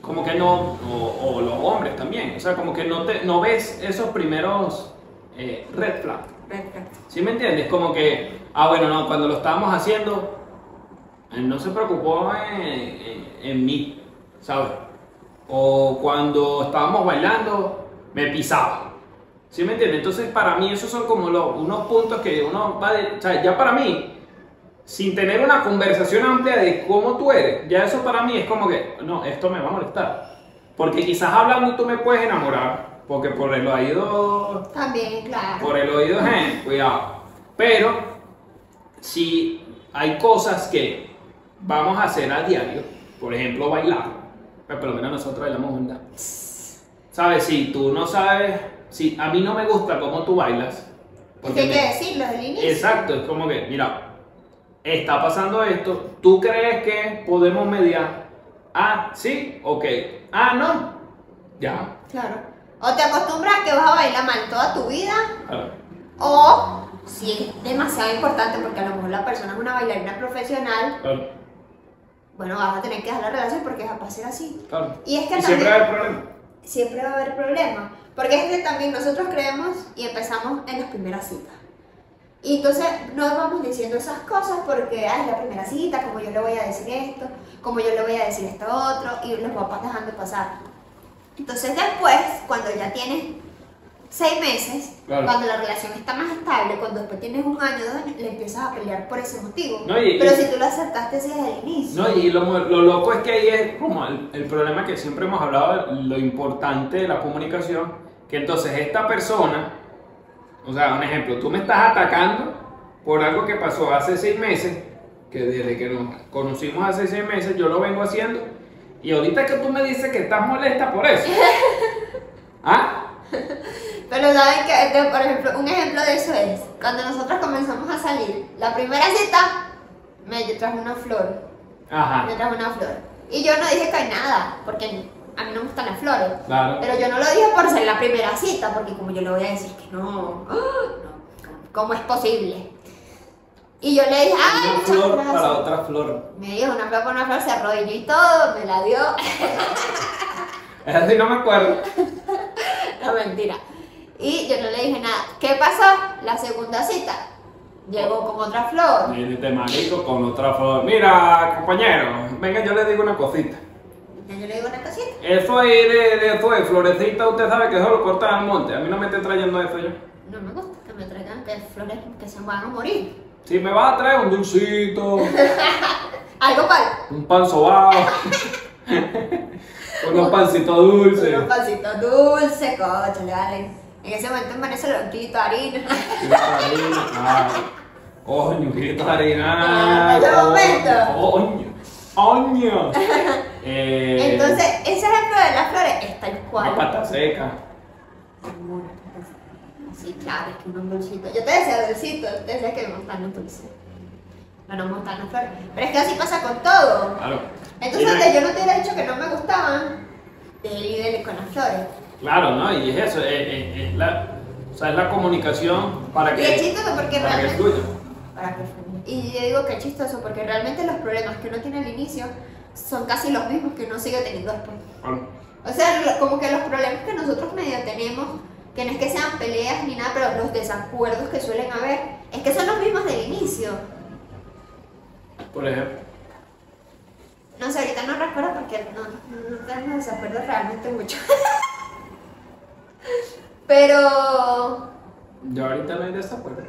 como que no, o, o los hombres también, o sea, como que no, te, no ves esos primeros eh, red flags. ¿Sí me entiendes? Como que, ah, bueno, no, cuando lo estábamos haciendo, él no se preocupó en, en- en mí, ¿sabes? O cuando estábamos bailando, me pisaba. ¿Sí me entiendes? Entonces, para mí, esos son como los, unos puntos que uno va de. O sea, ya para mí, sin tener una conversación amplia de cómo tú eres, ya eso para mí es como que, no, esto me va a molestar. Porque quizás hablando tú me puedes enamorar, porque por el oído
También, claro.
por el oído, eh, cuidado. Pero si hay cosas que vamos a hacer a diario, por ejemplo bailar, pues por lo menos nosotros bailamos ¿verdad? ¿Sabes? Si tú no sabes, si a mí no me gusta cómo tú bailas, porque
que hay
me-
que decirlo desde el inicio.
Exacto, es como que, mira, está pasando esto, ¿tú crees que podemos mediar? Ah, sí, ok. Ah, no, ya.
Claro. O te acostumbras a que vas a bailar mal toda tu vida,
Claro.
o si es demasiado importante porque a lo mejor la persona es una bailarina profesional,
Claro,
bueno, vas a tener que dejar la relación porque va a ser así.
claro.
Y es que
Y siempre va a haber problemas.
siempre va a haber problemas. Porque es que también nosotros creemos y empezamos en las primeras citas. Y entonces no vamos diciendo esas cosas porque "Ay, es la primera cita, como yo le voy a decir esto, como yo le voy a decir esto otro, y los papás dejando pasar. Entonces después, cuando ya tienes seis meses,
Claro.
cuando la relación está más estable, cuando después tienes un año, dos años, le empiezas a pelear por ese motivo.
No, y-
Pero
y-
si tú lo aceptaste desde el inicio.
No, y lo, lo loco es que ahí es como el, el problema que siempre hemos hablado, lo importante de la comunicación, que entonces esta persona, o sea, un ejemplo, tú me estás atacando por algo que pasó hace seis meses, que desde que nos conocimos hace seis meses yo lo vengo haciendo, y ahorita que tú me dices que estás molesta por eso. ¿Ah?
Pero saben que, este, por ejemplo, un ejemplo de eso es cuando nosotros comenzamos a salir, la primera cita me trajo una flor.
Ajá.
me trajo una flor. Y yo no dije que hay nada, porque a mí no me gustan las flores.
Claro.
Pero yo no lo dije por ser la primera cita, porque como yo le voy a decir que no, ¡ah! no, ¿cómo es posible? Y yo le dije, ay,
Una flor
gracias.
para otra flor.
Me dio una flor por una flor, se arrodilló y todo, me la dio.
Es así, no me acuerdo.
no, mentira. Y yo no le dije nada. ¿Qué pasó? La segunda cita. Llegó con otra flor.
Y te marico con otra flor. Mira, compañero, venga, yo le digo una cosita.
Y yo le digo una cosita.
Eso ahí de, de, eso de florecita, usted sabe que eso lo cortan al monte. A mí no me esté trayendo eso yo.
No me gusta que me traigan que flores que se van a morir.
Si me vas a traer un dulcito,
Algo mal.
un pan sobao, unos pancitos dulces.
Unos pancitos dulces, coche, vale. En ese momento en Venezuela un kilito de harina.
Harina. Coño, un kilito de harina.
Ah, en ese
coño,
momento.
Coño, coño. Eh,
Entonces, ese ejemplo de las flores es tal cual.
Una pata seca.
Sí, claro, es que un dulcito. Yo te decía dulcito, te decía que me gustan los dulces. No, no me gustan las flores. Pero es que así pasa con todo.
Claro.
Entonces, yo no te hubiera dicho que no me gustaban, dele con las flores.
Claro, ¿no? Y es eso, es, es- es la, o sea, es la comunicación para que,
Y es chistoso porque
para que
realmente.
fluya.
Para que. Y yo digo que es chistoso porque realmente los problemas que uno tiene al inicio son casi los mismos que uno sigue teniendo después. O sea, como que los problemas que nosotros medio tenemos, que no es que sean peleas ni nada, pero los desacuerdos que suelen haber, es que son los mismos del inicio.
Por ejemplo.
No sé, ahorita no recuerdo porque no, no tenemos desacuerdos realmente mucho. pero...
Yo ahorita no hay desacuerdo.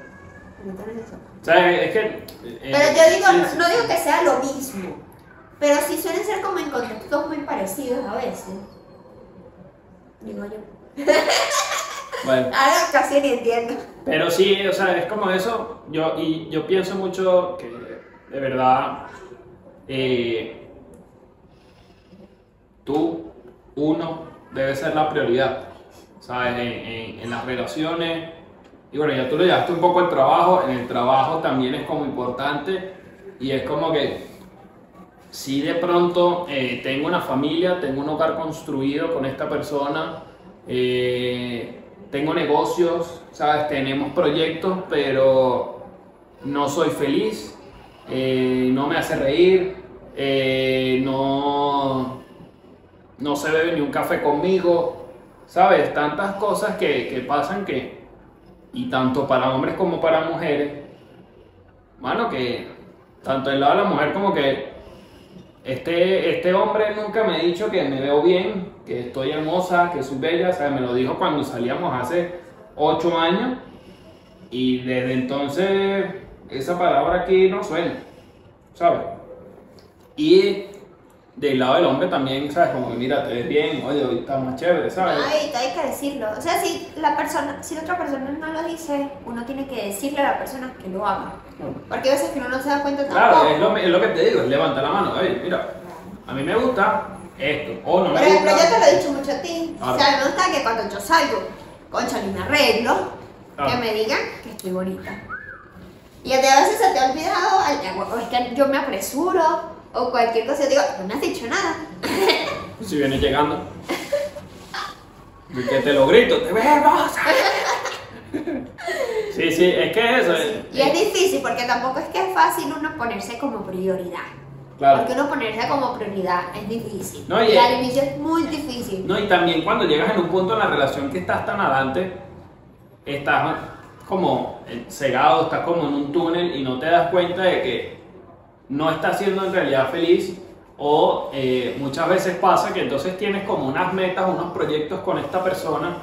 no es eso.
O sea, es que. eh,
Pero yo digo,
sí,
no,
sí.
no digo que sea lo mismo, pero sí suelen ser como en contextos muy parecidos a veces. Digo yo.
Bueno,
Ahora casi ni entiendo.
pero sí, o sea, es como eso. Yo, y yo pienso mucho que, de verdad, eh, tú, uno, debe ser la prioridad. ¿Sabes? En, en- en las relaciones. Y bueno, ya tú lo llevaste un poco al trabajo. En el trabajo también es como importante. Y es como que si de pronto eh, tengo una familia, tengo un hogar construido con esta persona, eh, tengo negocios, ¿sabes? Tenemos proyectos, pero no soy feliz, eh, no me hace reír, no, no se bebe ni un café conmigo, ¿sabes? Tantas cosas que, que pasan que, y tanto para hombres como para mujeres, bueno, que tanto del lado de la mujer como que este, este hombre nunca me ha dicho que me veo bien, que estoy hermosa, que soy bella, o sea, me lo dijo cuando salíamos hace 8 años y desde entonces esa palabra aquí no suena, ¿sabes? Y del lado del hombre también, ¿sabes? Como que mira, te ves bien, oye, hoy estás más chévere, ¿sabes?
Ay, hay que decirlo. O sea, si la persona, si la otra persona no lo dice, uno tiene que decirle a la persona que lo haga. Porque a veces que uno no se da cuenta
Claro,
tampoco.
es lo, es lo que te digo, es levanta la mano, oye, mira, a mí me gusta esto, o no me
Por ejemplo,
gusta.
yo te lo he dicho mucho a ti.
Claro.
O sea, me gusta que cuando yo salgo, concha, ni me arreglo,
Claro.
que me digan que estoy bonita. Y a veces se te ha olvidado, es que yo me apresuro, o cualquier cosa, yo digo, no me has dicho nada.
Si vienes llegando. Y que te lo grito, te ves hermosa. Sí, sí, es que es eso. eh,
Y es difícil, porque tampoco es que es fácil uno ponerse como prioridad.
Claro.
Porque uno ponerse como prioridad es difícil.
No, y-
y al inicio es muy difícil.
No, y también cuando llegas en un punto en la relación que estás tan adelante, estás como eh, cegado, estás como en un túnel y no te das cuenta de que no estás siendo en realidad feliz o eh, muchas veces pasa que entonces tienes como unas metas, unos proyectos con esta persona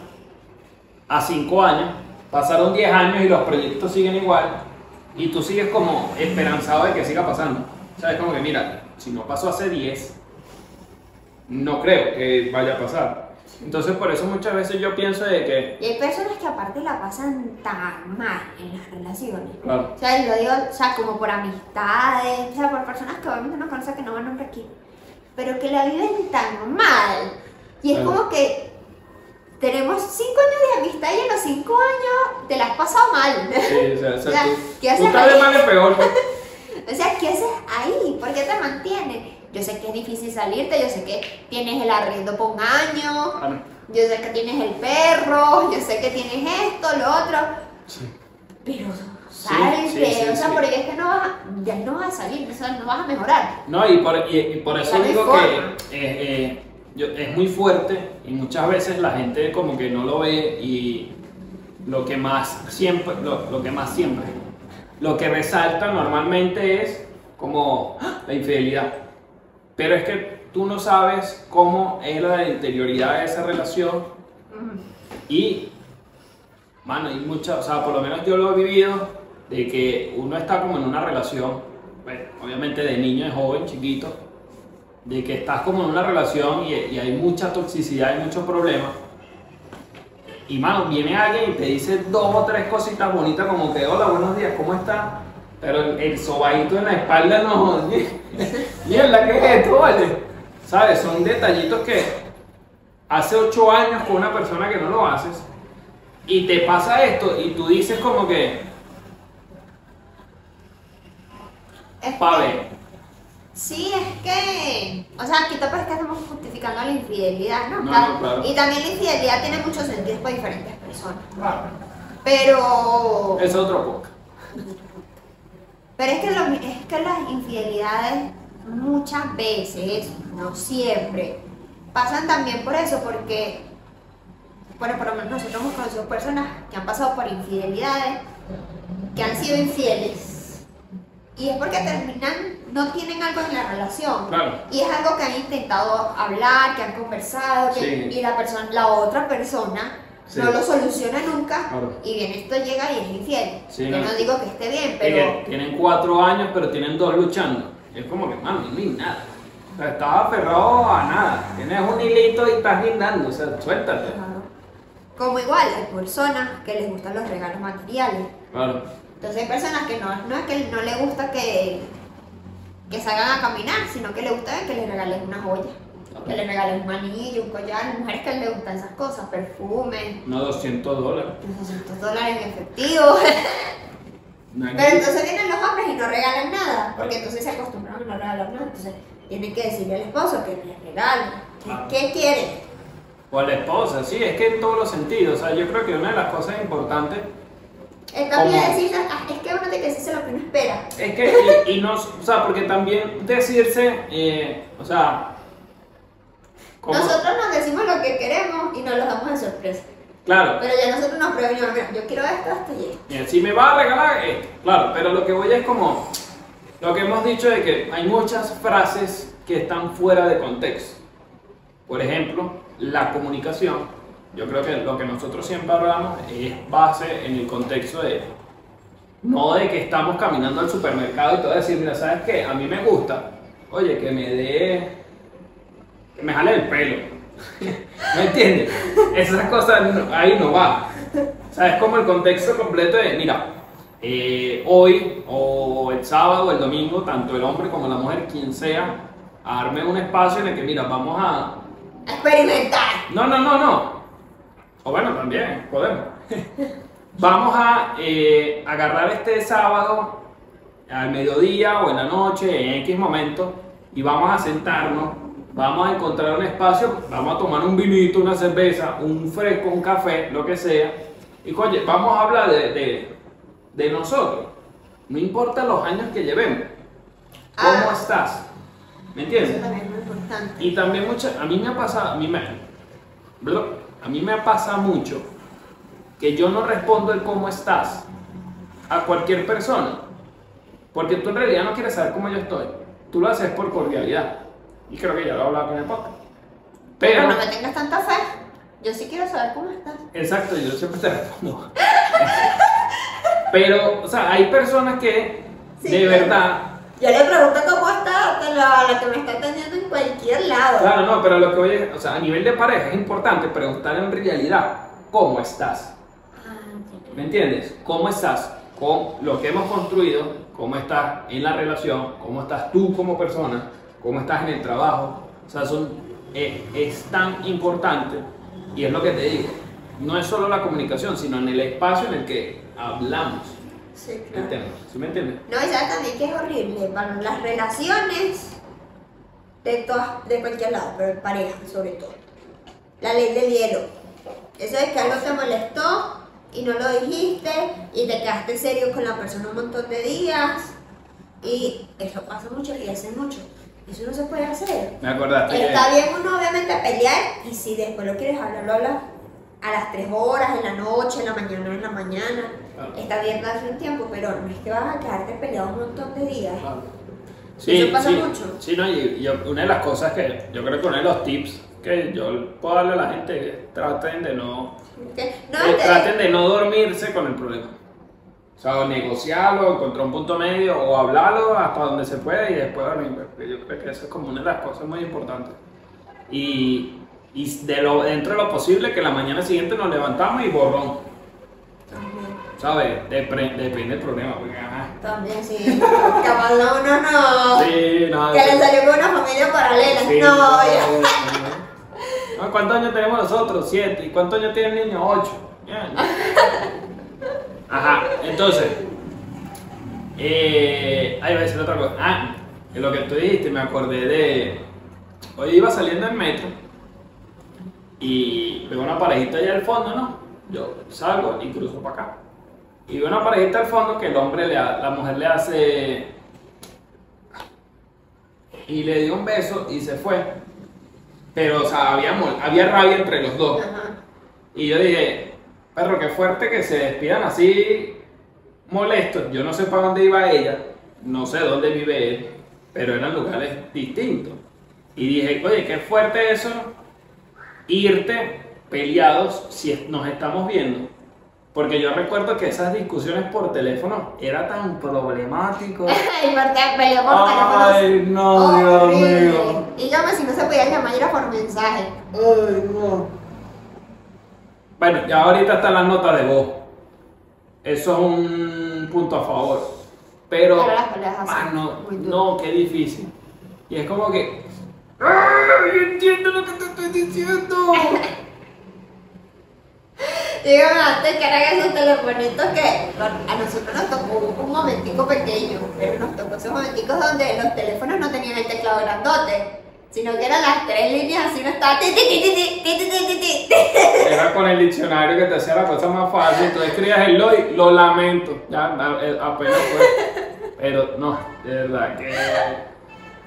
a 5 años, pasaron 10 años y los proyectos siguen igual y tú sigues como esperanzado de que siga pasando. ¿Sabes? Como que mira, si no pasó hace 10, no creo que vaya a pasar. Entonces por eso muchas veces yo pienso de que,
Y hay personas que aparte la pasan tan mal en las relaciones.
claro,
O sea, y lo digo, o sea, como por amistades, o sea, por personas que obviamente no conocen que no van a nombrar aquí, pero que la viven tan mal. Y es
Claro.
como que tenemos cinco años de amistad y en los cinco años te la has pasado mal.
sí, o sea, o sea,
O sea,
tú,
¿qué
tú
haces
estás de
ahí?
mal en peor. pues.
O sea, ¿qué haces ahí? Porque ¿qué te mantiene? Yo sé que es difícil salirte, yo sé que tienes el arriendo por un año, yo sé que tienes el perro, yo sé que tienes esto, lo otro,
Sí.
pero salte,
sí, sí,
o sea, porque es que no vas, ya no vas a salir, o sea, no vas a mejorar.
No, y por, y- y por eso digo
forma.
que eh, eh, yo- es muy fuerte y muchas veces la gente como que no lo ve y lo que más siempre, lo, lo que más siempre, lo que resalta normalmente es como ¡ah! la infidelidad. Pero es que tú no sabes cómo es la interioridad de esa relación y, mano, hay mucha, o sea, por lo menos yo lo he vivido, de que uno está como en una relación, bueno, obviamente de niño, de joven, chiquito, de que estás como en una relación y, y hay mucha toxicidad y muchos problemas. Y, mano, viene alguien y te dice dos o tres cositas bonitas como que, hola, buenos días, ¿cómo estás? Pero el, el sobadito en la espalda no... Mierda, ¿qué es esto, vale? ¿Sabes? Son detallitos que hace ocho años con una persona que no lo haces y te pasa esto y tú dices como que, pa' ver.
Sí, es que, o sea, aquí tampoco es que estamos justificando la infidelidad, ¿no?
No, claro.
Y también la infidelidad tiene muchos sentidos para diferentes personas. Pero,
Es otro podcast.
pero es que, lo- es que las infidelidades muchas veces, no siempre, pasan también por eso, porque, bueno, por lo menos nosotros hemos conocido personas que han pasado por infidelidades, que han sido infieles. Y es porque terminan, no tienen algo en la relación.
Claro.
Y es algo que han intentado hablar, que han conversado, que,
Sí.
y la persona, la otra persona
Sí.
no lo soluciona nunca.
Claro.
Y bien, esto llega y es infiel.
Sí,
Yo
no.
no digo que esté bien,
Es
pero
que tienen cuatro años, pero tienen dos luchando. Es como que, mami, no hay nada. O sea, estás aferrado a nada. Tienes un hilito y estás guindando. O sea, suéltate.
Claro. como igual hay personas que les gustan los regalos materiales.
Claro.
Entonces hay personas que no, no es que no le gusta que, que salgan a caminar, sino que le gusta que les regalen una joya. Que les regalen un anillo, un collar, mujeres que les gustan esas cosas, perfumes,
No 200 dólares.
200 dólares en efectivo.
No
Pero entonces vienen los hombres y no regalan nada, porque entonces se acostumbran a no regalar nada. Entonces tienen que decirle al esposo que les regalen.
Ah.
¿Qué, qué quiere?
O a la esposa, sí, es que en todos los sentidos. O sea, yo creo que una de las cosas importantes
decir, ah, es que uno tiene que decirse lo que uno espera.
Es que, y, y no, o sea, porque también decirse, eh, o sea, como-
Nosotros nos decimos lo que queremos y nos lo damos de sorpresa.
claro,
Pero ya nosotros nos prevenimos, mira, yo quiero esto, esto y esto.
mira, si me va a regalar esto, claro, pero lo que voy es como, lo que hemos dicho de que hay muchas frases que están fuera de contexto. Por ejemplo, la comunicación, yo creo que lo que nosotros siempre hablamos es base en el contexto de, no de que estamos caminando al supermercado y todo decir, mira, ¿sabes qué? A mí me gusta, oye, que me dé me jale el pelo. ¿Me entiendes? Esas cosas no- ahí no va. O sea, es como el contexto completo de, mira, eh, hoy o el sábado o el domingo, tanto el hombre como la mujer, quien sea, arme un espacio en el que, mira, vamos a...
Experimentar.
No, no, no, no. O bueno, también, podemos. vamos a eh, agarrar este sábado al mediodía o en la noche, en X momento, y vamos a sentarnos, vamos a encontrar un espacio, vamos a tomar un vinito, una cerveza, un fresco, un café, lo que sea, y oye, vamos a hablar de, de, de nosotros. No importa los años que llevemos. ¿Cómo
Ah.
estás? ¿Me
Eso
entiendes?
también es muy importante.
Y también mucho, a mí me ha pasado, a mí me, a mí me pasa mucho que yo no respondo el cómo estás a cualquier persona. Porque tú en realidad no quieres saber cómo yo estoy. Tú lo haces por cordialidad. Y creo que ya lo he hablado con el podcast.
Pero
Pero,
no me tengas tanta fe. Yo sí quiero saber cómo estás.
exacto, yo siempre te respondo. Pero, o sea, hay personas que
Sí,
de verdad
Yo le pregunto cómo está a la, a la que me está atendiendo en cualquier lado.
Claro, no, pero lo que voy es, o sea, a nivel de pareja es importante preguntar en realidad cómo estás.
Ah.
¿Me entiendes? ¿Cómo estás con lo que hemos construido? ¿Cómo estás en la relación? ¿Cómo estás tú como persona? ¿Cómo estás en el trabajo? O sea, son, eh, es tan importante y es lo que te digo. No es solo la comunicación, sino en el espacio en el que hablamos.
Sí,
el
claro.
tema. ¿Sí me entiendes?
No, y sabes también que es horrible para las relaciones de, todas, de cualquier lado, pero en pareja sobre todo. La ley del hielo. Eso es que algo te molestó y no lo dijiste y te quedaste serio con la persona un montón de días y eso pasa mucho y hace mucho. Eso no se puede hacer.
Me acordaste que...
Está bien uno obviamente pelear y si después lo quieres hablar, lo hablas a las 3 horas, en la noche, en la mañana, en la mañana. Está bien darle un tiempo, pero no es que vas a quedarte peleado un montón de días.
Sí,
Eso pasa
sí,
mucho.
Sí, no, y yo, una de las cosas que yo creo que uno de los tips que yo puedo darle a la gente es que traten de no, eh, traten de no dormirse con el problema. O sea, o negociarlo, encontrar un punto medio, o hablarlo hasta donde se puede y después Yo creo que eso es como una de las cosas muy importantes. Y, y de lo, dentro de lo posible que la mañana siguiente nos levantamos y borrón. ¿Sabes? Depre- depende del problema. Porque, ajá.
también, sí. Capaz no, uno no.
Sí, no,
Que
sí.
le salió con una familia paralela.
Sí,
no,
no,
ya.
no. ¿Cuántos años tenemos nosotros? Siete. ¿Y cuántos años tiene el niño? Ocho. Ya, ya. Ajá, entonces. Eh, ahí voy a decir otra cosa. Ah, en lo que tú dijiste, me acordé de. Hoy iba saliendo en metro y veo una parejita allá al fondo, ¿no? Yo salgo y cruzo para acá. Y veo una parejita al fondo que el hombre, le ha- la mujer le hace y le dio un beso y se fue. Pero, o sea, había, había rabia entre los dos.
Ajá.
Y yo dije, perro, qué fuerte que se despidan así molestos. Yo no sé para dónde iba ella, no sé dónde vive él, pero eran lugares distintos. Y dije, oye, qué fuerte eso, irte peleados si nos estamos viendo. Porque yo recuerdo que esas discusiones por teléfono era tan problemático.
Y porque peleó por
Ay, no, Dios mío.
Y llama si no se podía llamar, era por mensaje.
Ay, no. Bueno, ya ahorita están las notas de voz. Eso es un punto a favor. Pero,
las
mano, no, qué difícil. Y es como que. ¡Ay, yo entiendo lo que te estoy diciendo!
Dígame antes que eran esos telefonitos que a nosotros nos tocó un momentico pequeño, pero nos tocó esos momenticos donde los teléfonos no tenían el teclado grandote, sino que eran las tres líneas así, no estaba.
Era con el diccionario que te hacía la cosa más fácil, tú escribías el lo y lo lamento, ya. Eh, Pero no, de verdad que.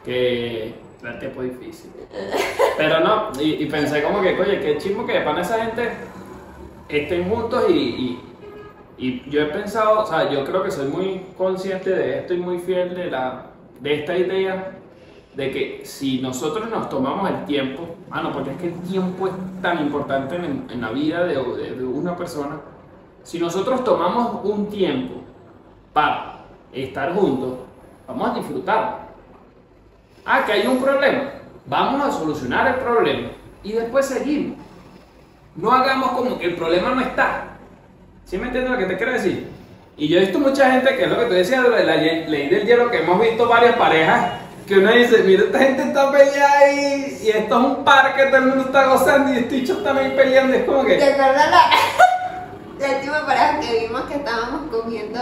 que el tiempo difícil. Pero no, y, pensé como que, oye, qué chismo que para esa gente estén juntos y, y, y, yo he pensado, o sea, yo creo que soy muy consciente de esto y muy fiel de, la, de esta idea de que si nosotros nos tomamos el tiempo, mano, porque es que el tiempo es tan importante en, la vida de, de- de una persona, si nosotros tomamos un tiempo para estar juntos, vamos a disfrutar. Ah, que hay un problema, vamos a solucionar el problema y después seguimos. No hagamos como que el problema no está. ¿Sí me entiendes lo que te quiero decir? Y yo he visto mucha gente, que es lo que tú decías, lo de la ley del hielo, que hemos visto varias parejas, que uno dice, mira, esta gente está peleada ahí, y esto es un parque, todo el mundo está gozando, y estos bichos están ahí peleando, es como
¿Te
que...
acuerdas la, la última pareja que vimos que estábamos comiendo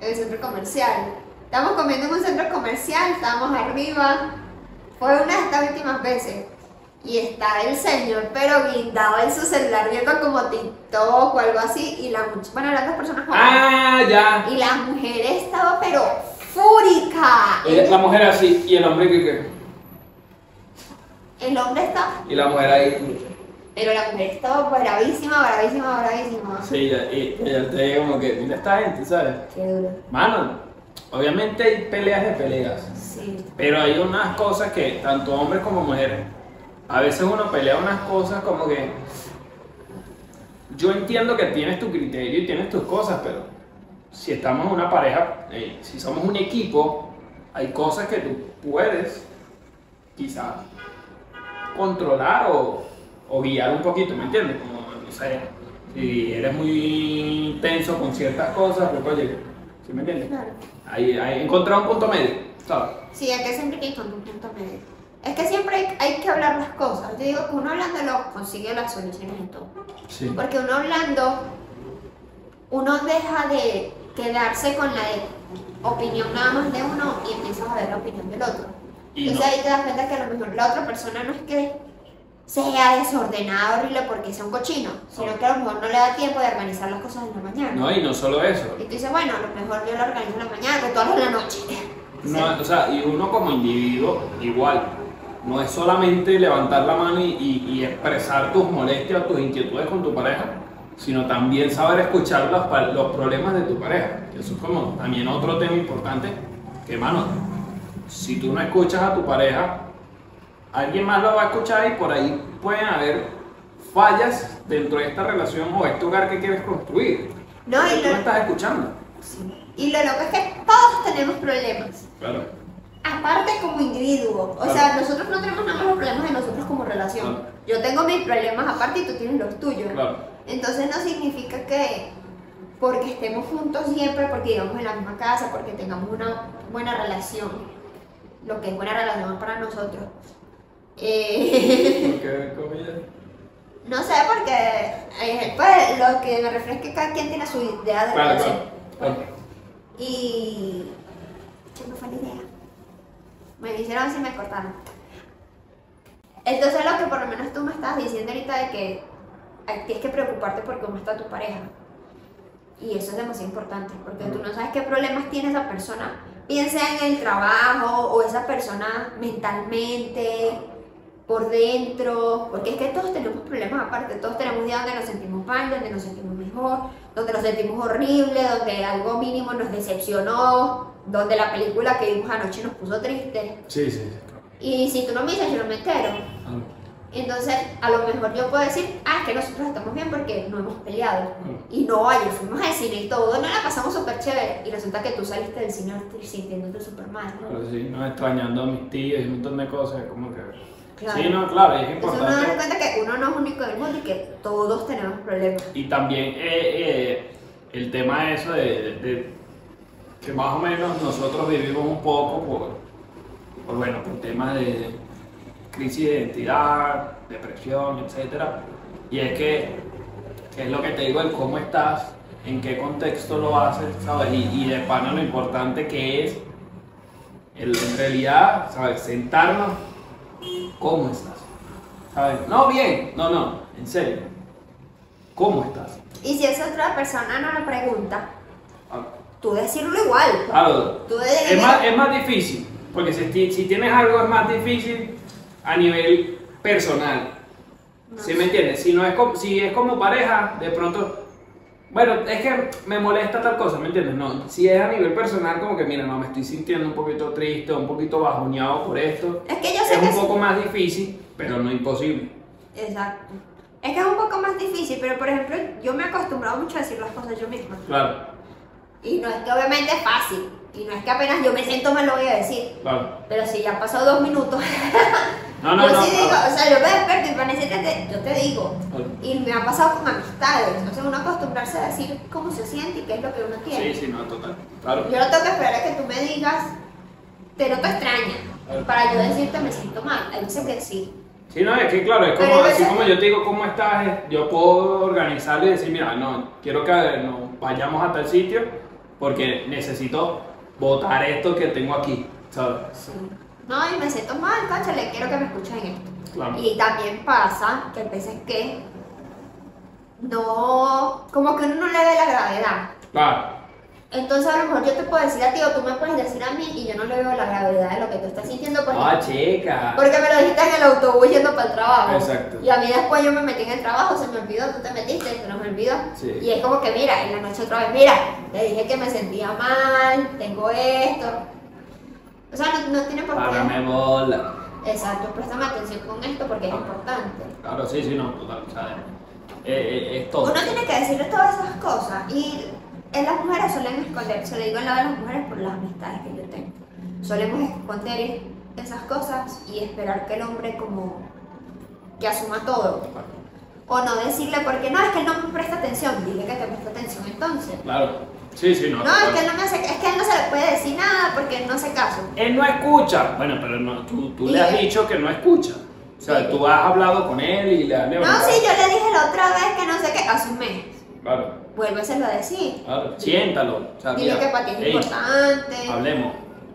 en el centro comercial? Estábamos comiendo en un centro comercial, estábamos arriba. Fue una de estas últimas veces. Y está el señor, pero guindado en su celular viendo como TikTok o algo así. Y la bueno, eran dos personas jóvenes.
Ah, ya.
Y la mujer estaba, pero fúrica.
La mujer así, y el hombre que... que-
El hombre estaba,
Y la mujer ahí...
pero la mujer estaba bravísima, bravísima, bravísima.
Sí, y, ella te dice como que, mira esta gente, ¿sabes?
Qué duro.
Mano, obviamente hay peleas de peleas.
Sí.
Pero hay unas cosas que, tanto hombres como mujeres, a veces uno pelea unas cosas como que. Yo entiendo que tienes tu criterio y tienes tus cosas, pero si estamos en una pareja, eh, si somos un equipo, hay cosas que tú puedes, quizás, controlar o, o guiar un poquito, ¿me entiendes? Como, no sé, si eres muy tenso con ciertas cosas, pues oye, ¿sí me entiendes?
Claro.
Ahí, ahí encontrar un punto medio, ¿sabes?
Sí, es que siempre hay que encontrar un punto medio. Es que siempre hay, hay que hablar las cosas. Yo digo que uno hablándolo consigue las soluciones en todo.
Sí.
Porque uno hablando, uno deja de quedarse con la opinión nada más de uno y empiezas a ver la opinión del otro.
Y
Entonces
no-
ahí te das cuenta que a lo mejor la otra persona no es que sea desordenada, horrible porque sea un cochino, sino que a lo mejor no le da tiempo de organizar las cosas en la mañana.
No, y no solo eso.
Y tú dices, bueno, a lo mejor yo lo organizo en la mañana, pero todas en la noche.
No, o sea, y uno como individuo, igual, no es solamente levantar la mano y, y- y expresar tus molestias o tus inquietudes con tu pareja, sino también saber escuchar los, problemas de tu pareja. Eso es como también otro tema importante, que mano, si tú no escuchas a tu pareja, alguien más lo va a escuchar y por ahí pueden haber fallas dentro de esta relación o este hogar que quieres construir.
No, y
tú
lo,
no estás escuchando.
sí. y lo loco es que todos tenemos problemas.
Claro.
Aparte como individuo, o
Claro.
sea, nosotros no tenemos nada más los problemas de nosotros como relación.
Claro.
Yo tengo mis problemas aparte y tú tienes los tuyos.
Claro.
Entonces no significa que porque estemos juntos siempre, porque vivamos en la misma casa, porque tengamos una buena relación, lo que es buena relación para nosotros. Eh,
Porque, comillas,
no sé, porque eh, pues, lo que me refiero es que cada quien tiene su idea de relación.
claro. claro.
Y. ¿Qué me fue la idea? Me hicieron así y me cortaron. Entonces, lo que por lo menos tú me estabas diciendo ahorita de que tienes que preocuparte por cómo está tu pareja. Y eso es demasiado importante, porque tú no sabes qué problemas tiene esa persona. Piensa en el trabajo o esa persona mentalmente, por dentro, porque es que todos tenemos problemas aparte, todos tenemos días donde nos sentimos mal, donde nos sentimos mejor, donde nos sentimos horrible, donde algo mínimo nos decepcionó, donde la película que vimos anoche nos puso triste.
Sí, sí.
Y si tú no me dices, yo no me entero. Entonces, a lo mejor yo puedo decir, ah, es que nosotros estamos bien porque no hemos peleado. Y no, ayer fuimos al cine y todo, no la pasamos súper chévere. Y resulta que tú saliste del cine sintiéndote súper mal.
Claro, sí, no extrañando a mis tíos y un montón de cosas, como que...
Claro.
Sí, no, claro, es
Entonces uno da
importante.
cuenta que uno no es único en el mundo y que todos tenemos problemas.
Y también eh, eh, el tema de eso de, de- de que más o menos nosotros vivimos un poco por, por, bueno, por temas de crisis de identidad, depresión, etc. Y es que, que es lo que te digo, el cómo estás, en qué contexto lo haces, ¿sabes? Y, y de pana lo importante que es, el- en realidad, ¿sabes? Sentarnos, ¿cómo estás? ¿Sabes? No, bien, no, no, en serio. ¿Cómo estás?
Y si esa otra persona no lo pregunta,
Ah,
tú decirlo igual.
Claro,
Tú
es más, es más difícil, porque si, si tienes algo es más difícil a nivel personal. ¿Sí me entiendes? Si, no es como, si es como pareja, de pronto, bueno, es que me molesta tal cosa, ¿me entiendes? No, si es a nivel personal, como que mira, no, me estoy sintiendo un poquito triste, un poquito bajoneado por esto.
Es que yo sé
Es
que
un
sí.
poco más difícil, pero no imposible.
Exacto. Es que es un poco más difícil, pero por ejemplo, yo me he acostumbrado mucho a decir las cosas yo misma.
Claro,
Y no es que obviamente es fácil. Y no es que apenas yo me siento me lo voy a decir.
claro.
Pero si ya han pasado dos minutos.
No, no,
yo
no.
sí digo, o sea, yo me despierto y Vanessa, te- te- yo te digo. Y me ha pasado con amistades. Entonces uno acostumbrarse a decir cómo se siente y qué es lo que uno quiere.
Sí, sí, no, total. Claro.
Yo no tengo que esperar a que tú me digas, te noto extraña,
Claro.
para yo decirte me siento mal. Hay veces que sí.
Sí, no, es que claro, es como, así como yo te digo cómo estás, es- yo puedo organizarlo y decir, mira, no, quiero que no, vayamos a tal sitio porque necesito botar esto que tengo aquí, ¿sabes?
Sí. No, y me siento mal, le quiero que me escuchen en esto.
Claro.
Y también pasa que hay veces que no, como que uno no le ve la gravedad.
Claro,
Entonces a lo mejor yo te puedo decir a ti o tú me puedes decir a mí y yo no le veo la gravedad de lo que tú estás sintiendo porque,
ah, chica.
porque me lo dijiste en el autobús yendo para el trabajo.
Exacto.
Y a mí después yo me metí en el trabajo, se me olvidó, tú te metiste, se nos olvidó.
Sí.
Y es como que mira, en la noche otra vez, mira, le dije que me sentía mal, tengo esto. O sea, no, no tiene por qué.
Párame bola.
Exacto, préstame atención con esto porque es importante.
Claro, sí, sí, no, total, o sea, eh, eh, es todo.
Uno tiene que decirle todas esas cosas y en las mujeres suelen esconder, se lo digo al lado de las mujeres por las amistades que yo tengo. Solemos esconder esas cosas y esperar que el hombre como que asuma todo. O no decirle porque no, es que él no me presta atención, dile que te presta atención entonces.
Claro, sí, sí, no.
No, es que él no me hace, es que él no se le puede decir nada porque él no hace caso.
Él no escucha. Bueno, pero no, tú, tú le has
él-
dicho que no escucha. O sea,
Sí.
tú has hablado con él y le has
No, sí, yo le dije la otra vez que no sé qué, hace un mes.
Claro.
vuélveselo a decir.
Claro, siéntalo. O sea,
Dile
mira,
que para ti es importante.
Hablemos.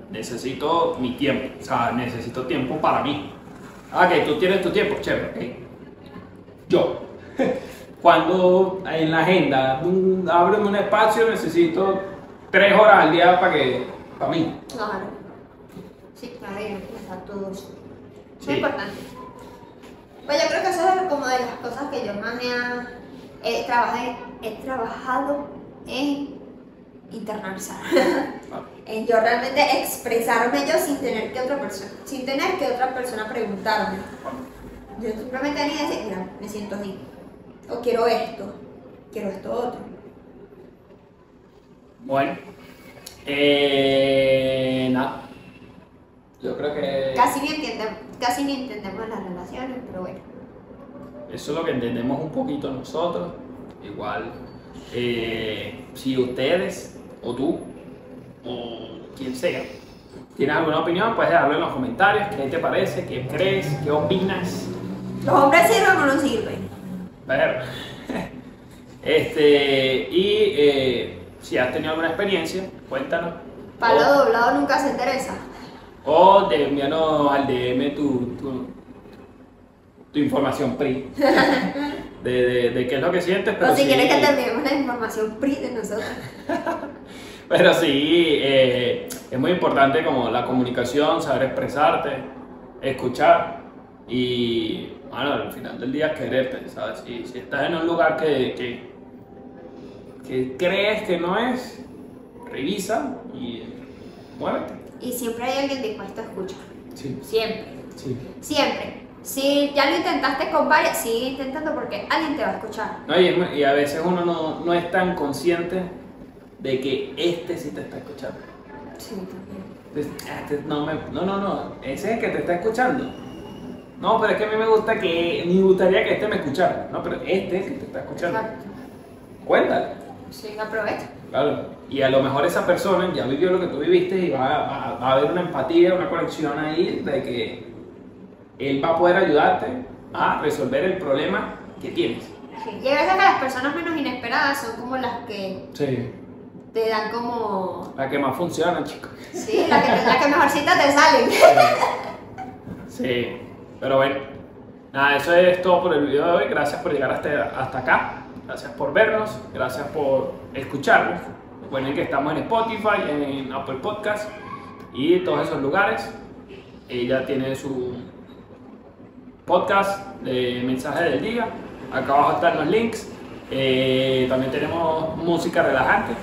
Necesito mi tiempo. O sea, necesito tiempo para mí. Ah, que tú tienes tu tiempo, chévere. ok. Yo. Cuando en la agenda mm, ábreme un espacio, necesito tres horas al día para que. para mí.
Claro. Sí, claro, y empezar todo eso.
Sí.
Muy importante. Pues yo creo que eso es como de las cosas que yo más me ha, he, trabajé, he trabajado en internalizar. en yo realmente expresarme yo sin tener que otra persona, sin tener que otra persona preguntarme. Yo simplemente y decir, mira, me siento así. O quiero esto, quiero esto otro.
Bueno. Eh, nada. Yo creo que.
Casi ni entendemos, casi ni entendemos las relaciones, pero bueno.
Eso es lo que entendemos un poquito nosotros. Igual, eh, si ustedes, o tú, o quien sea, tienes alguna opinión, puedes dejarlo en los comentarios. ¿Qué te parece? ¿Qué crees? ¿Qué opinas?
¿Los hombres sirven o no sirven?
Ver. Este, y eh, si has tenido alguna experiencia, cuéntanos.
Palo
O-
doblado nunca se endereza.
O de envíanos al DM tu, tu, tu información PRI. De, de, de qué es lo que sientes. Pero
o si
sí-
quieres que te enviemos la información PRI de nosotros.
Pero sí, eh, es muy importante como la comunicación, saber expresarte, escuchar y, bueno, al final del día quererte, ¿sabes? Si, si estás en un lugar que, que, que crees que no es, revisa y muévete.
Y siempre hay alguien dispuesto a escuchar.
Sí,
Siempre.
sí.
Siempre. Si ya lo intentaste con varias, sigue intentando porque alguien te va a escuchar.
No, y, es y a veces uno no, no es tan consciente de que este sí te está escuchando.
Sí, también.
Entonces, ah, este no, me- no, no, no, ese es el que te está escuchando. No, pero es que a mí me gusta que, me gustaría que este me escuchara. No, pero este es el que te está escuchando.
Exacto.
Cuéntale.
Sí, aprovecha.
Claro. Y a lo mejor esa persona ya vivió lo que tú viviste y va, va- va a haber una empatía, una conexión ahí de que él va a poder ayudarte a resolver el problema que tienes.
Sí. Y a veces las personas menos inesperadas son como las que
Sí.
te dan como.
La que más funciona, chicos.
Sí, las que, las que mejorcitas te salen.
Sí, pero bueno. Nada, eso es todo por el video de hoy. Gracias por llegar hasta, hasta acá. Gracias por vernos. Gracias por escucharnos. Recuerden que estamos en Spotify, en Apple Podcast y todos esos lugares. Ella tiene su podcast de mensaje del día. Acá abajo están los links. Eh, también tenemos música relajante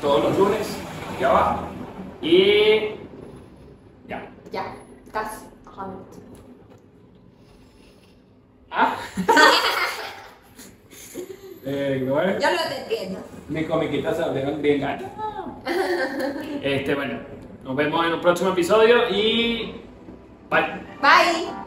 todos los lunes aquí abajo. Y ya.
Ya, estás.
Ah. eh, ¿cómo es?
Yo no te entiendo.
Mis comiquitas se volvieron bien gatas. Este, bueno, nos vemos en un próximo episodio y bye.
Bye.